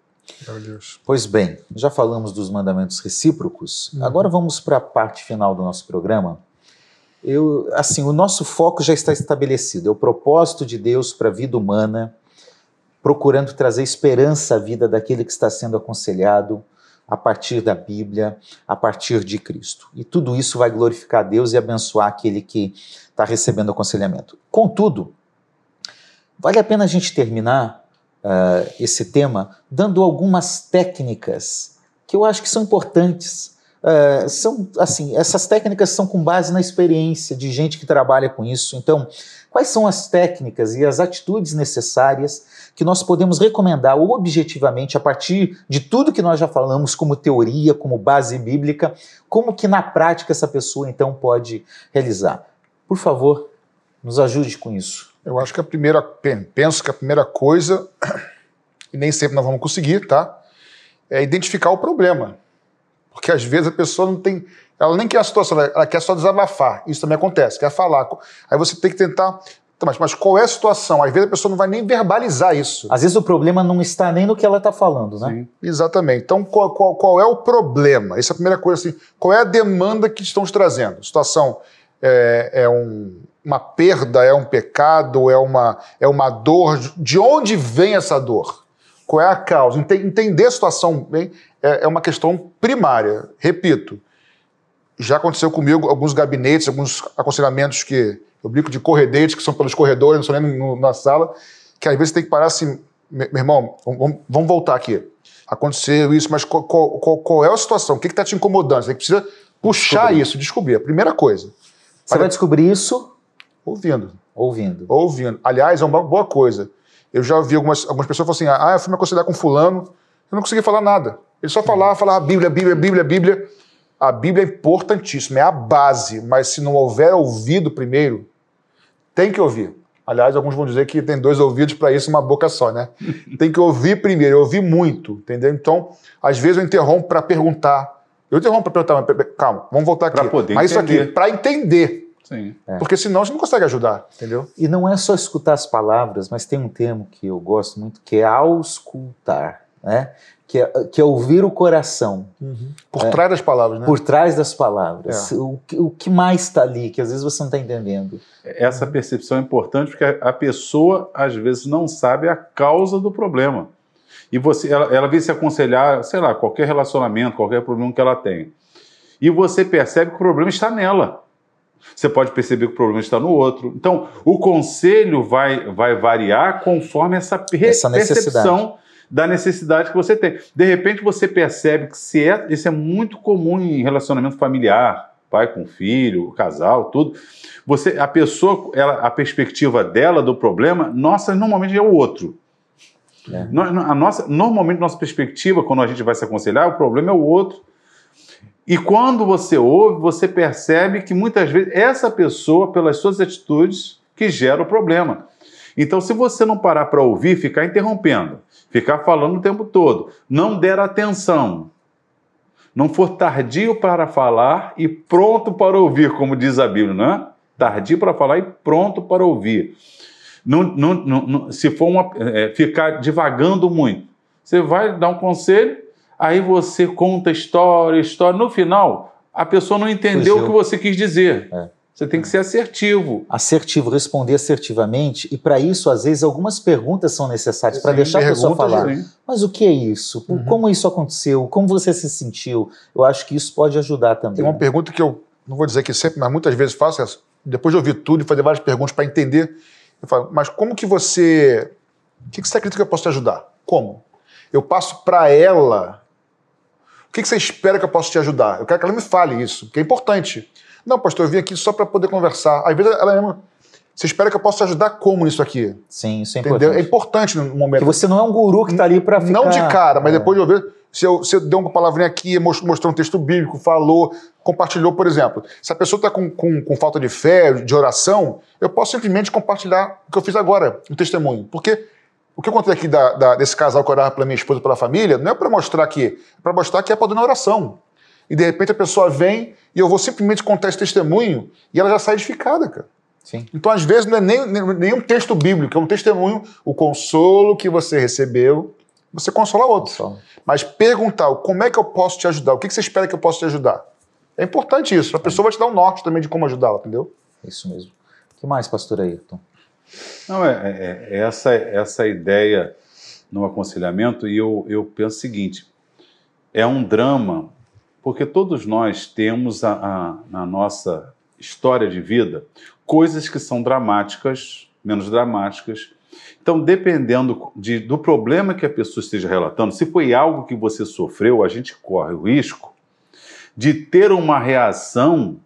Pois bem, já falamos dos mandamentos recíprocos. Uhum. Agora vamos para a parte final do nosso programa eu, assim, o nosso foco já está estabelecido. É o propósito de Deus para a vida humana, procurando trazer esperança à vida daquele que está sendo aconselhado a partir da Bíblia, a partir de Cristo. E tudo isso vai glorificar a Deus e abençoar aquele que está recebendo aconselhamento. Contudo, vale a pena a gente terminar uh, esse tema dando algumas técnicas que eu acho que são importantes Uh, são assim, essas técnicas são com base na experiência de gente que trabalha com isso. Então, quais são as técnicas e as atitudes necessárias que nós podemos recomendar objetivamente a partir de tudo que nós já falamos como teoria, como base bíblica, como que na prática essa pessoa então pode realizar? Por favor, nos ajude com isso. Eu acho que a primeira, penso que a primeira coisa, [COUGHS] e nem sempre nós vamos conseguir, tá? É identificar o problema. Porque às vezes a pessoa não tem. Ela nem quer a situação, ela quer só desabafar. Isso também acontece, quer falar. Aí você tem que tentar. Mas, mas qual é a situação? Às vezes a pessoa não vai nem verbalizar isso. Às vezes o problema não está nem no que ela está falando, né? Sim. Exatamente. Então, qual, qual, qual, é o problema? Essa é a primeira coisa assim. Qual é a demanda que estão trazendo? A situação é, é um, uma perda, é um pecado, é uma, é uma dor? De onde vem essa dor? Qual é a causa? Entender a situação bem é, é uma questão primária. Repito, já aconteceu comigo alguns gabinetes, alguns aconselhamentos que eu brinco de corredetes, que são pelos corredores, não são nem no, na sala, que às vezes tem que parar assim, meu irmão, vamos, vamos voltar aqui. Aconteceu isso, mas qual, qual, qual é a situação? O que está te incomodando? Você precisa puxar descobrir. isso, descobrir. A primeira coisa. Você vai descobrir isso ouvindo. Ouvindo. Ouvindo. Aliás, é uma boa coisa. Eu já ouvi algumas, algumas pessoas falando assim: ah, eu fui me aconselhar com fulano, eu não consegui falar nada. Ele só falava, falava Bíblia, Bíblia, Bíblia, Bíblia. A Bíblia é importantíssima, é a base, mas se não houver ouvido primeiro, tem que ouvir. Aliás, alguns vão dizer que tem dois ouvidos para isso, uma boca só, né? [LAUGHS] tem que ouvir primeiro, ouvir muito, entendeu? Então, às vezes eu interrompo para perguntar. Eu interrompo para perguntar, mas calma, vamos voltar aqui. Para poder mas entender. isso aqui, para entender. Sim. É. Porque senão você não consegue ajudar, entendeu? E não é só escutar as palavras, mas tem um termo que eu gosto muito que é auscultar, né? que é, que é ouvir o coração. Uhum. Por é, trás das palavras, né? Por trás das palavras. É. O, o que mais está ali, que às vezes você não está entendendo. Essa percepção é importante porque a, pessoa, às vezes, não sabe a causa do problema. E você, ela, ela vem se aconselhar, sei lá, qualquer relacionamento, qualquer problema que ela tem. E você percebe que o problema está nela. Você pode perceber que o problema está no outro. Então, o conselho vai, vai variar conforme essa, essa percepção da necessidade que você tem. De repente você percebe que se é, isso é muito comum em relacionamento familiar, pai com filho, casal, tudo. Você, a pessoa, ela, a perspectiva dela do problema, nossa, normalmente é o outro. É. A nossa, normalmente, nossa perspectiva, quando a gente vai se aconselhar, o problema é o outro. E quando você ouve, você percebe que muitas vezes essa pessoa, pelas suas atitudes, que gera o problema. Então, se você não parar para ouvir, ficar interrompendo, ficar falando o tempo todo, não der atenção, não for tardio para falar e pronto para ouvir, como diz a Bíblia, não é? Tardio para falar e pronto para ouvir. Não, não, não, se for uma, é, ficar divagando muito, você vai dar um conselho, aí você conta história, história. No final, a pessoa não entendeu Fugiu. o que você quis dizer. É. Você tem que ser assertivo. Assertivo, responder assertivamente. E para isso, às vezes, algumas perguntas são necessárias para deixar a pessoa falar. Sim. Mas o que é isso? Uhum. Como isso aconteceu? Como você se sentiu? Eu acho que isso pode ajudar também. Tem uma pergunta que eu não vou dizer que sempre, mas muitas vezes faço essa. Depois de ouvir tudo e fazer várias perguntas para entender, eu falo, mas como que você. O que você acredita que eu posso te ajudar? Como? Eu passo para ela. O que você espera que eu possa te ajudar? Eu quero que ela me fale isso, que é importante. Não, pastor, eu vim aqui só para poder conversar. Às vezes ela mesma. Você espera que eu possa ajudar como nisso aqui? Sim, isso é Entendeu? importante. É importante no momento. Que você não é um guru que está ali para ficar... Não de cara, mas é. depois de ouvir, Se eu, se eu dei uma palavrinha aqui, mostrou um texto bíblico, falou, compartilhou, por exemplo. Se a pessoa está com, com, com, falta de fé, de oração, eu posso simplesmente compartilhar o que eu fiz agora, um testemunho. Porque o que eu contei aqui da, da, desse casal que orava pela minha esposa e pela família, não é para mostrar que, é para mostrar que é poder na oração. E de repente a pessoa vem e eu vou simplesmente contar esse testemunho e ela já sai edificada, cara. Sim. Então, às vezes, não é nem, nem um texto bíblico, é um testemunho, o consolo que você recebeu, você consola outros. Consolo. Mas perguntar como é que eu posso te ajudar, o que você espera que eu possa te ajudar. É importante isso. A pessoa vai te dar um norte também de como ajudá-la, entendeu? Isso mesmo. O que mais, pastor Ayrton? Não, é, é, é essa, essa ideia no aconselhamento, e eu, eu penso o seguinte: é um drama, porque todos nós temos a, a, na nossa história de vida coisas que são dramáticas, menos dramáticas. Então, dependendo de, do problema que a pessoa esteja relatando, se foi algo que você sofreu, a gente corre o risco de ter uma reação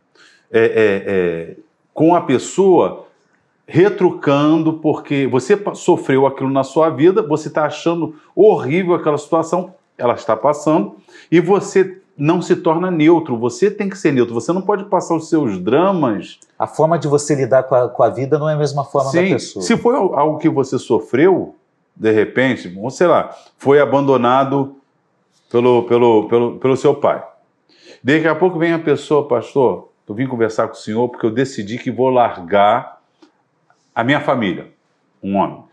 é, é, é, com a pessoa retrucando, porque você sofreu aquilo na sua vida, você está achando horrível aquela situação, ela está passando, e você não se torna neutro, você tem que ser neutro, você não pode passar os seus dramas. A forma de você lidar com a, com a vida não é a mesma forma Sim, da pessoa. Se foi algo que você sofreu, de repente, ou sei lá, foi abandonado pelo, pelo, pelo, pelo seu pai. Daqui a pouco vem a pessoa, pastor, eu vim conversar com o senhor porque eu decidi que vou largar a minha família, um homem.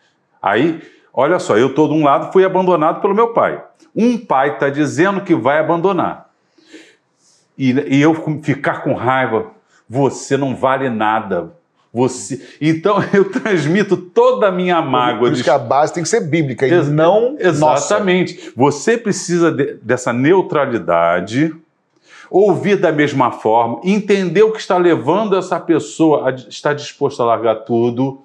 Aí, olha só, eu estou de um lado, fui abandonado pelo meu pai. Um pai está dizendo que vai abandonar e, e eu ficar com raiva, você não vale nada. Você, então [LAUGHS] eu transmito toda a minha mágoa. Por isso de... que a base tem que ser bíblica e Ex não exatamente. Nossa. Você precisa de, dessa neutralidade, ouvir da mesma forma, entender o que está levando essa pessoa a estar disposta a largar tudo.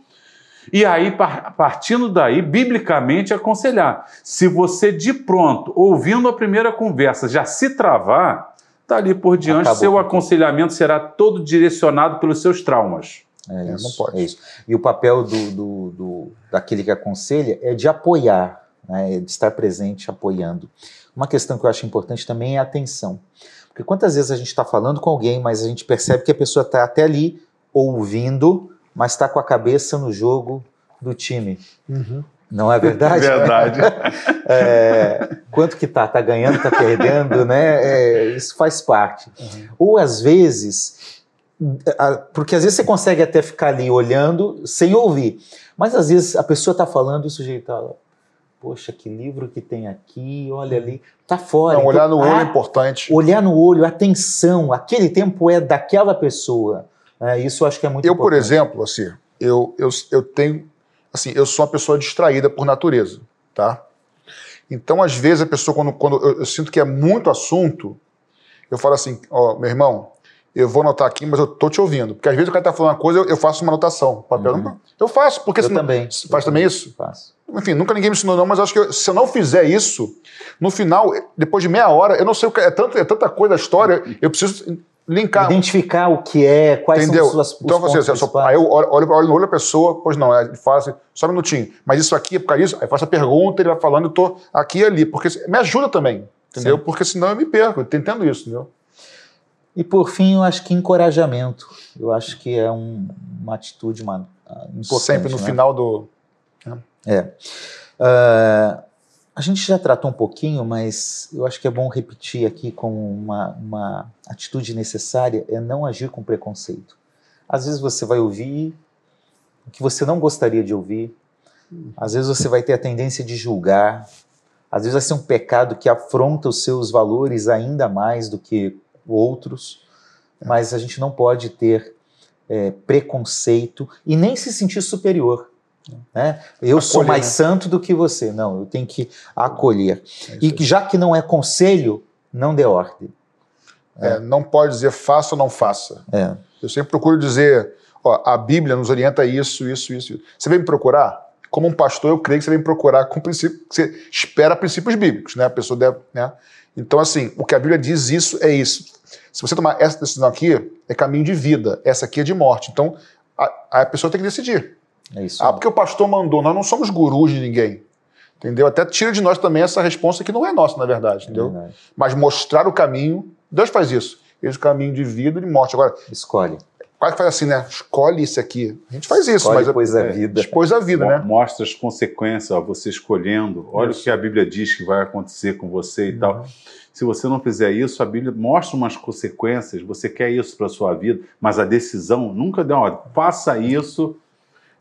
E aí, partindo daí, biblicamente aconselhar. Se você de pronto, ouvindo a primeira conversa, já se travar, Dali por diante, Acabou. seu aconselhamento será todo direcionado pelos seus traumas. É isso, não pode. É isso. E o papel do, do, do, daquele que aconselha é de apoiar, né, é de estar presente apoiando. Uma questão que eu acho importante também é a atenção. Porque quantas vezes a gente está falando com alguém, mas a gente percebe que a pessoa está até ali ouvindo, mas está com a cabeça no jogo do time. Uhum. Não é verdade? verdade. [LAUGHS] é, quanto que tá? Tá ganhando, tá perdendo, né? É, isso faz parte. Uhum. Ou às vezes, porque às vezes você consegue até ficar ali olhando sem ouvir, mas às vezes a pessoa tá falando e o sujeito tá Poxa, que livro que tem aqui, olha ali, tá fora. Não, olhar no então, olho é importante. Olhar no olho, atenção, aquele tempo é daquela pessoa. É, isso eu acho que é muito eu, importante. Eu, por exemplo, assim, eu, eu, eu tenho assim, eu sou uma pessoa distraída por natureza, tá? Então, às vezes, a pessoa, quando, quando eu, eu sinto que é muito assunto, eu falo assim, ó, meu irmão, eu vou anotar aqui, mas eu tô te ouvindo. Porque às vezes o cara tá falando uma coisa, eu, eu faço uma anotação. Papel uhum. não. Eu faço, porque eu senão, também. Faz também isso? Faço. Enfim, nunca ninguém me ensinou, não, mas acho que eu, se eu não fizer isso, no final, depois de meia hora, eu não sei o que é, tanto, é tanta coisa a história, eu preciso linkar. Identificar o que é, quais Entendeu? são as suas Então, você, assim, só, aí eu olho, olho, olho no olho da pessoa, pois não, ele fala assim, só um minutinho, mas isso aqui é por causa disso, aí faço a pergunta, ele vai falando, eu tô aqui e ali, porque me ajuda também, entendeu? Sim. Porque senão eu me perco, eu entendo isso, entendeu? E por fim, eu acho que encorajamento, eu acho que é um, uma atitude uma, ah, importante. Sempre no né? final do... Né? É. Uh, a gente já tratou um pouquinho, mas eu acho que é bom repetir aqui como uma, uma atitude necessária é não agir com preconceito. Às vezes você vai ouvir o que você não gostaria de ouvir, às vezes você vai ter a tendência de julgar, às vezes vai ser um pecado que afronta os seus valores ainda mais do que outros, mas a gente não pode ter é, preconceito e nem se sentir superior. Né? Eu acolher, sou mais né? santo do que você. Não, eu tenho que acolher. É e já que não é conselho, não dê ordem. É, não pode dizer faça ou não faça. É. Eu sempre procuro dizer, ó, a Bíblia nos orienta isso, isso, isso. Você vem me procurar? Como um pastor, eu creio que você vem me procurar com princípio, você espera princípios bíblicos, né? A pessoa deve, né? Então, assim, o que a Bíblia diz isso é isso. Se você tomar essa decisão aqui, é caminho de vida, essa aqui é de morte. Então, a, a pessoa tem que decidir. É isso. Ah, porque o pastor mandou. Nós não somos gurus de ninguém. Entendeu? Até tira de nós também essa resposta que não é nossa, na verdade, entendeu? Verdade. Mas mostrar o caminho, Deus faz isso. Esse caminho de vida, ele mostra. Agora, Escolhe. quase que faz assim, né? Escolhe isso aqui. A gente faz isso, Escolhe, mas pois a é, vida. expôs a vida, Mo- né? Mostra as consequências, ó, você escolhendo. Olha Isso. o que a Bíblia diz que vai acontecer com você e Uhum. tal. Se você não fizer isso, a Bíblia mostra umas consequências. Você quer isso para sua vida, mas a decisão nunca dá. Ó, faça isso.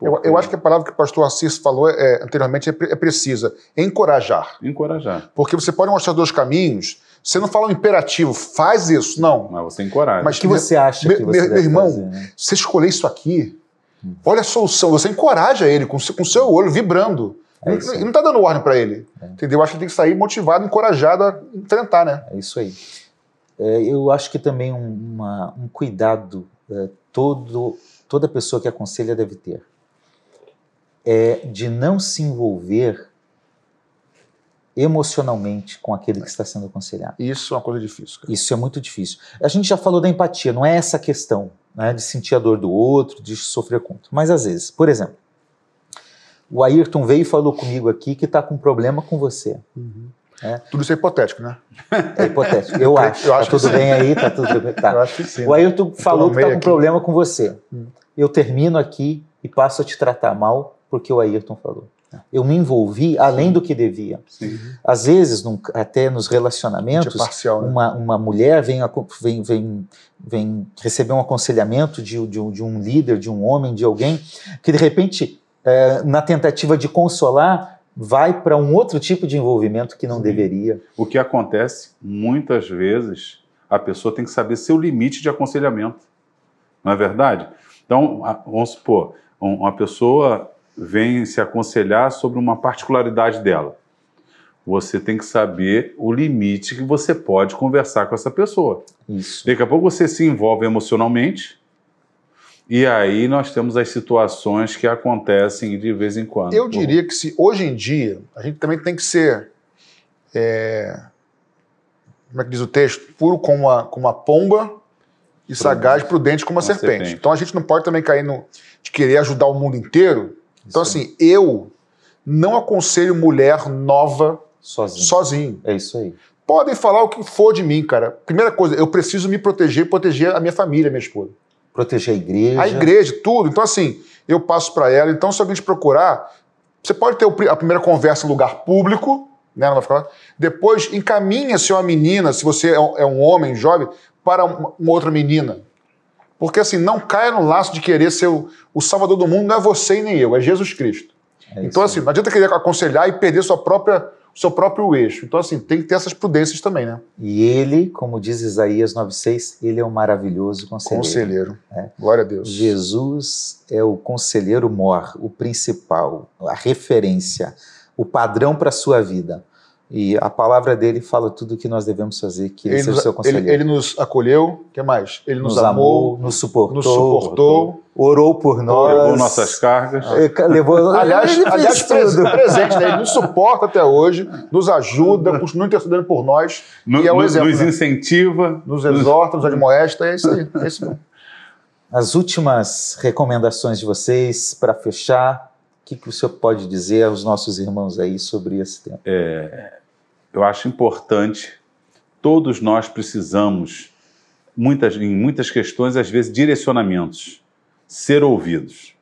Eu, eu acho que a palavra que o pastor Assis falou é, anteriormente é, é precisa. Encorajar. encorajar. Porque você pode mostrar dois caminhos, você não fala um imperativo, faz isso. Não. Mas você encoraja. Mas O que você acha Meu- que você meu- deve meu irmão, fazer, né? Você escolher isso aqui, olha a solução. Você encoraja ele com o seu olho vibrando. É E isso aí. não está dando ordem para ele. É. Entendeu? Eu acho que ele tem que sair motivado, encorajado a enfrentar, né? É isso aí. É, eu acho que também um, uma- um cuidado é, todo, toda pessoa que aconselha deve ter é de não se envolver emocionalmente com aquele que está sendo aconselhado. Isso é uma coisa difícil. cara. Isso é muito difícil. A gente já falou da empatia, não é essa questão, né, de sentir a dor do outro, de sofrer contra. Mas às vezes, por exemplo, o Ayrton veio e falou comigo aqui que está com problema com você. Tudo isso é hipotético, né? É hipotético. Eu [LAUGHS] acho. Eu acho tá que tudo sim. bem aí, tá tudo bem. Tá. Eu acho que sim. O Ayrton falou que está com aqui. problema com você. Hum. Eu termino aqui e passo a te tratar mal porque o Ayrton falou. Eu me envolvi além do que devia. Sim. Às vezes, num- até nos é relacionamentos, parcial, né? uma, uma mulher vem, vem, vem, vem receber um aconselhamento de, de um- de um líder, de um homem, de alguém, que de repente, eh, na tentativa de consolar, vai para um outro tipo de envolvimento que não Sim. deveria. O que acontece, muitas vezes, a pessoa tem que saber seu limite de aconselhamento. Não é verdade? Então, vamos supor, um- uma pessoa vem se aconselhar sobre uma particularidade dela. Você tem que saber o limite que você pode conversar com essa pessoa. Isso. Daqui a pouco você se envolve emocionalmente, e aí nós temos as situações que acontecem de vez em quando. Eu diria que se hoje em dia a gente também tem que ser, é, como é que diz o texto, puro como uma, como uma pomba e sagaz, prudente como uma Uma serpente. serpente. Então a gente não pode também cair no de querer ajudar o mundo inteiro. Então Isso aí. assim, eu não aconselho mulher nova Sozinho. sozinho. É isso aí. Podem falar o que for de mim, cara. Primeira coisa, eu preciso me proteger e proteger a minha família, minha esposa. Proteger a igreja. A igreja, tudo. Então, assim, eu passo para ela. Então, se alguém te procurar, você pode ter a primeira conversa em lugar público, né? Não vai. Depois, encaminha-se uma menina, se você é um, é homem jovem, para uma outra menina. Porque, assim, não caia no laço de querer ser o, o salvador do mundo, não é você e nem eu, é Jesus Cristo. É então, assim, não adianta querer aconselhar e perder sua própria, o seu próprio eixo. Então, assim, tem que ter essas prudências também, né? E ele, como diz Isaías 9,6, ele é um maravilhoso conselheiro. Conselheiro. É. Glória a Deus. Jesus é o conselheiro mor, o principal, a referência, o padrão para a sua vida. E a palavra dele fala tudo o que nós devemos fazer, que ele, Ele seja nos, o seu ele, conselheiro. ele nos acolheu, o que mais? Ele nos, nos amou, amou, nos suportou, nos suportou. orou por nós. Levou nossas cargas. Eh, Levou, [LAUGHS] Aliás, [LAUGHS] ele aliás tudo. presente, né? Ele nos suporta até hoje, nos ajuda, continua intercedendo por nós, No- e é um no- exemplo, nos né? incentiva. nos exorta, nos admoesta, é isso aí. É isso mesmo. As últimas recomendações de vocês para fechar, o que, que o senhor pode dizer aos nossos irmãos aí sobre esse tema? Eu acho importante, todos nós precisamos, muitas, em muitas questões, às vezes, direcionamentos, ser ouvidos.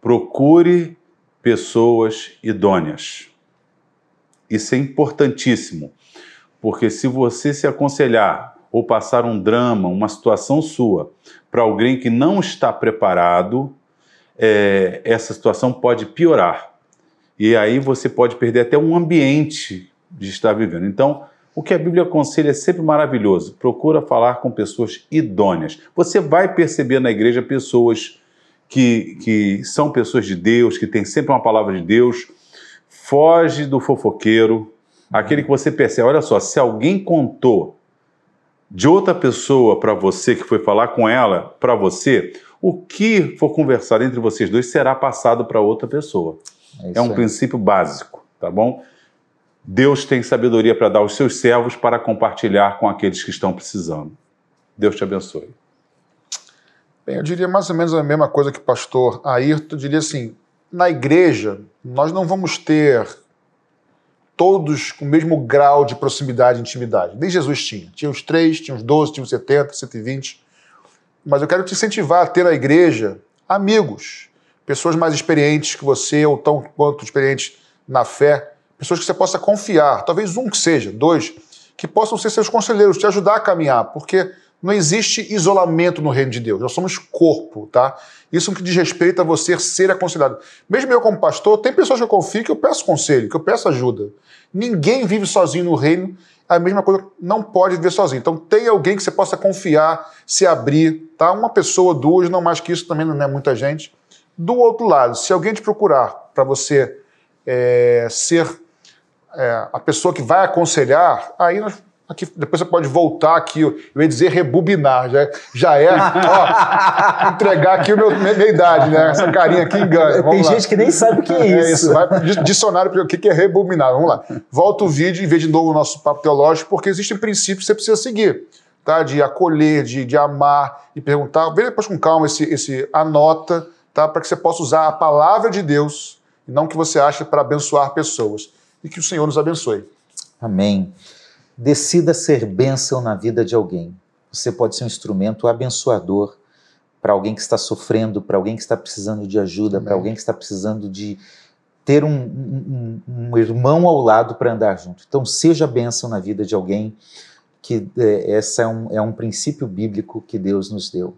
Procure pessoas idôneas. Isso é importantíssimo, porque se você se aconselhar ou passar um drama, uma situação sua, para alguém que não está preparado, é, essa situação pode piorar. E aí você pode perder até um ambiente de estar vivendo. Então, o que a Bíblia aconselha é sempre maravilhoso. Procura falar com pessoas idôneas. Você vai perceber na igreja pessoas que, que são pessoas de Deus, que têm sempre uma palavra de Deus. Foge do fofoqueiro, aquele que você percebe. Olha só, se alguém contou de outra pessoa para você, que foi falar com ela para você, o que for conversar entre vocês dois será passado para outra pessoa. isso É um aí. princípio básico, tá bom? Deus tem sabedoria para dar aos seus servos para compartilhar com aqueles que estão precisando. Deus te abençoe. Bem, eu diria mais ou menos a mesma coisa que o pastor Ayrton. Eu diria assim: na igreja, nós não vamos ter todos com o mesmo grau de proximidade e intimidade. Nem Jesus tinha. Tinha os três, tinha os doze, tinha os setenta, cento e vinte. Mas eu quero te incentivar a ter na igreja amigos, pessoas mais experientes que você ou tão quanto experientes na fé, pessoas que você possa confiar, talvez um que seja, dois, que possam ser seus conselheiros, te ajudar a caminhar, porque não existe isolamento no reino de Deus. Nós somos corpo, tá? Isso que diz respeito a você ser aconselhado. Mesmo eu como pastor, tem pessoas que eu confio que eu peço conselho, que eu peço ajuda. Ninguém vive sozinho no reino. A mesma coisa não pode viver sozinho. Então tem alguém que você possa confiar, se abrir, tá? Uma pessoa, duas, não mais que isso também não é muita gente. Do outro lado, se alguém te procurar para você é, ser é, a pessoa que vai aconselhar, aí nós Aqui, depois você pode voltar aqui, eu ia dizer rebobinar, já, já é, ó, [LAUGHS] entregar aqui a minha idade, né? Essa carinha aqui engana. Vamos Tem lá. gente que nem sabe o que é, isso. É isso, vai dicionário, o que é rebobinar, vamos lá. Volta o vídeo e vê de novo o nosso papo teológico, porque existem princípios que você precisa seguir, tá? De acolher, de, de amar e perguntar. Vê depois com calma esse, esse anota, tá? Para que você possa usar a palavra de Deus, e não o que você acha para abençoar pessoas. E que o Senhor nos abençoe. Amém. Decida ser bênção na vida de alguém. Você pode ser um instrumento abençoador para alguém que está sofrendo, para alguém que está precisando de ajuda, para alguém que está precisando de ter um, um, um irmão ao lado para andar junto. Então, seja bênção na vida de alguém, que é, essa é um, é um princípio bíblico que Deus nos deu.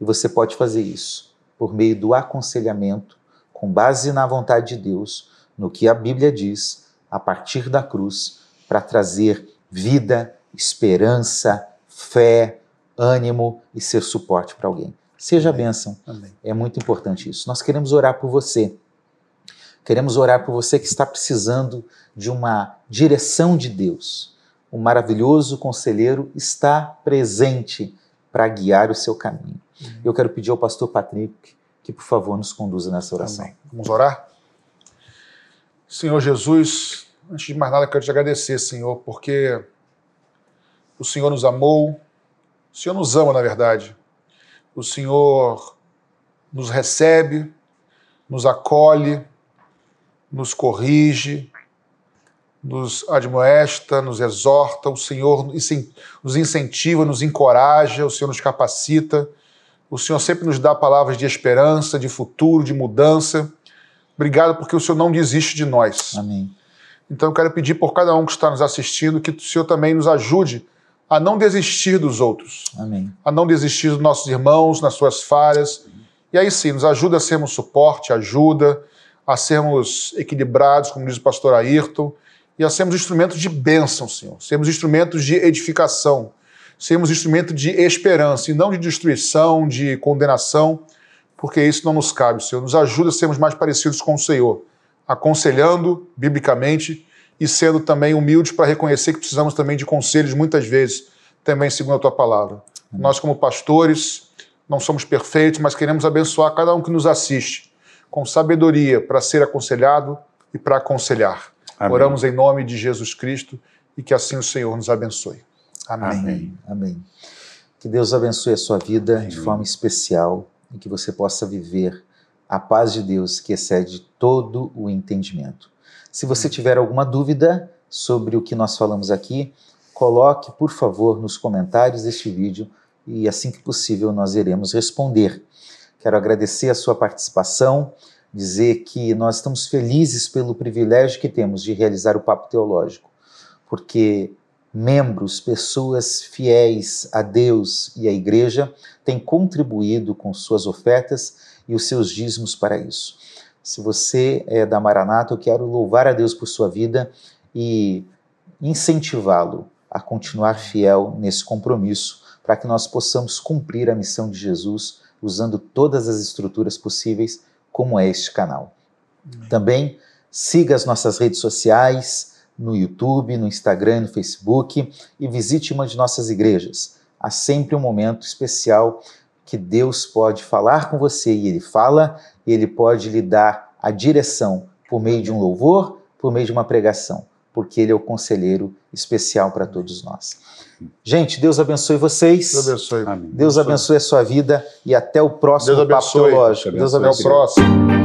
E você pode fazer isso por meio do aconselhamento, com base na vontade de Deus, no que a Bíblia diz, a partir da cruz, para trazer vida, esperança, fé, ânimo e ser suporte para alguém. Seja Amém. bênção. Amém. É muito importante isso. Nós queremos orar por você. Queremos orar por você que está precisando de uma direção de Deus. O maravilhoso conselheiro está presente para guiar o seu caminho. Uhum. Eu quero pedir ao pastor Patrick que, por favor, nos conduza nessa oração. Amém. Vamos orar? Senhor Jesus, Antes de mais nada, quero te agradecer, Senhor, porque o Senhor nos amou, o Senhor nos ama, na verdade. O Senhor nos recebe, nos acolhe, nos corrige, nos admoesta, nos exorta, o Senhor nos incentiva, nos encoraja, o Senhor nos capacita, o Senhor sempre nos dá palavras de esperança, de futuro, de mudança. Obrigado porque o Senhor não desiste de nós. Amém. Então eu quero pedir por cada um que está nos assistindo que o Senhor também nos ajude a não desistir dos outros. Amém. A não desistir dos nossos irmãos nas suas falhas. E aí sim, nos ajuda a sermos suporte, ajuda, a sermos equilibrados, como diz o pastor Ayrton, e a sermos instrumentos de bênção, Senhor. Sermos instrumentos de edificação. Sermos instrumentos de esperança e não de destruição, de condenação, porque isso não nos cabe, Senhor. Nos ajuda a sermos mais parecidos com o Senhor aconselhando biblicamente e sendo também humildes para reconhecer que precisamos também de conselhos muitas vezes, também segundo a tua palavra. Amém. Nós, como pastores, não somos perfeitos, mas queremos abençoar cada um que nos assiste com sabedoria para ser aconselhado e para aconselhar. Amém. Oramos em nome de Jesus Cristo e que assim o Senhor nos abençoe. Amém. Amém. Amém. Que Deus abençoe a sua vida de forma especial e que você possa viver a paz de Deus que excede todo o entendimento. Se você tiver alguma dúvida sobre o que nós falamos aqui, coloque, por favor, nos comentários deste vídeo e assim que possível nós iremos responder. Quero agradecer a sua participação, dizer que nós estamos felizes pelo privilégio que temos de realizar o Papo Teológico, porque membros, pessoas fiéis a Deus e à Igreja têm contribuído com suas ofertas e os seus dízimos para isso. Se você é da Maranata, eu quero louvar a Deus por sua vida e incentivá-lo a continuar fiel nesse compromisso, para que nós possamos cumprir a missão de Jesus usando todas as estruturas possíveis, como é este canal. Amém. Também siga as nossas redes sociais, no YouTube, no Instagram, no Facebook e visite uma de nossas igrejas. Há sempre um momento especial que Deus pode falar com você e ele fala, e ele pode lhe dar a direção por meio de um louvor, por meio de uma pregação, porque ele é o conselheiro especial para todos nós. Gente, Deus abençoe vocês. Deus abençoe. Amém. Deus abençoe a sua vida e até o próximo Deus abençoe. Papo Teológico. Deus abençoe. Até o próximo.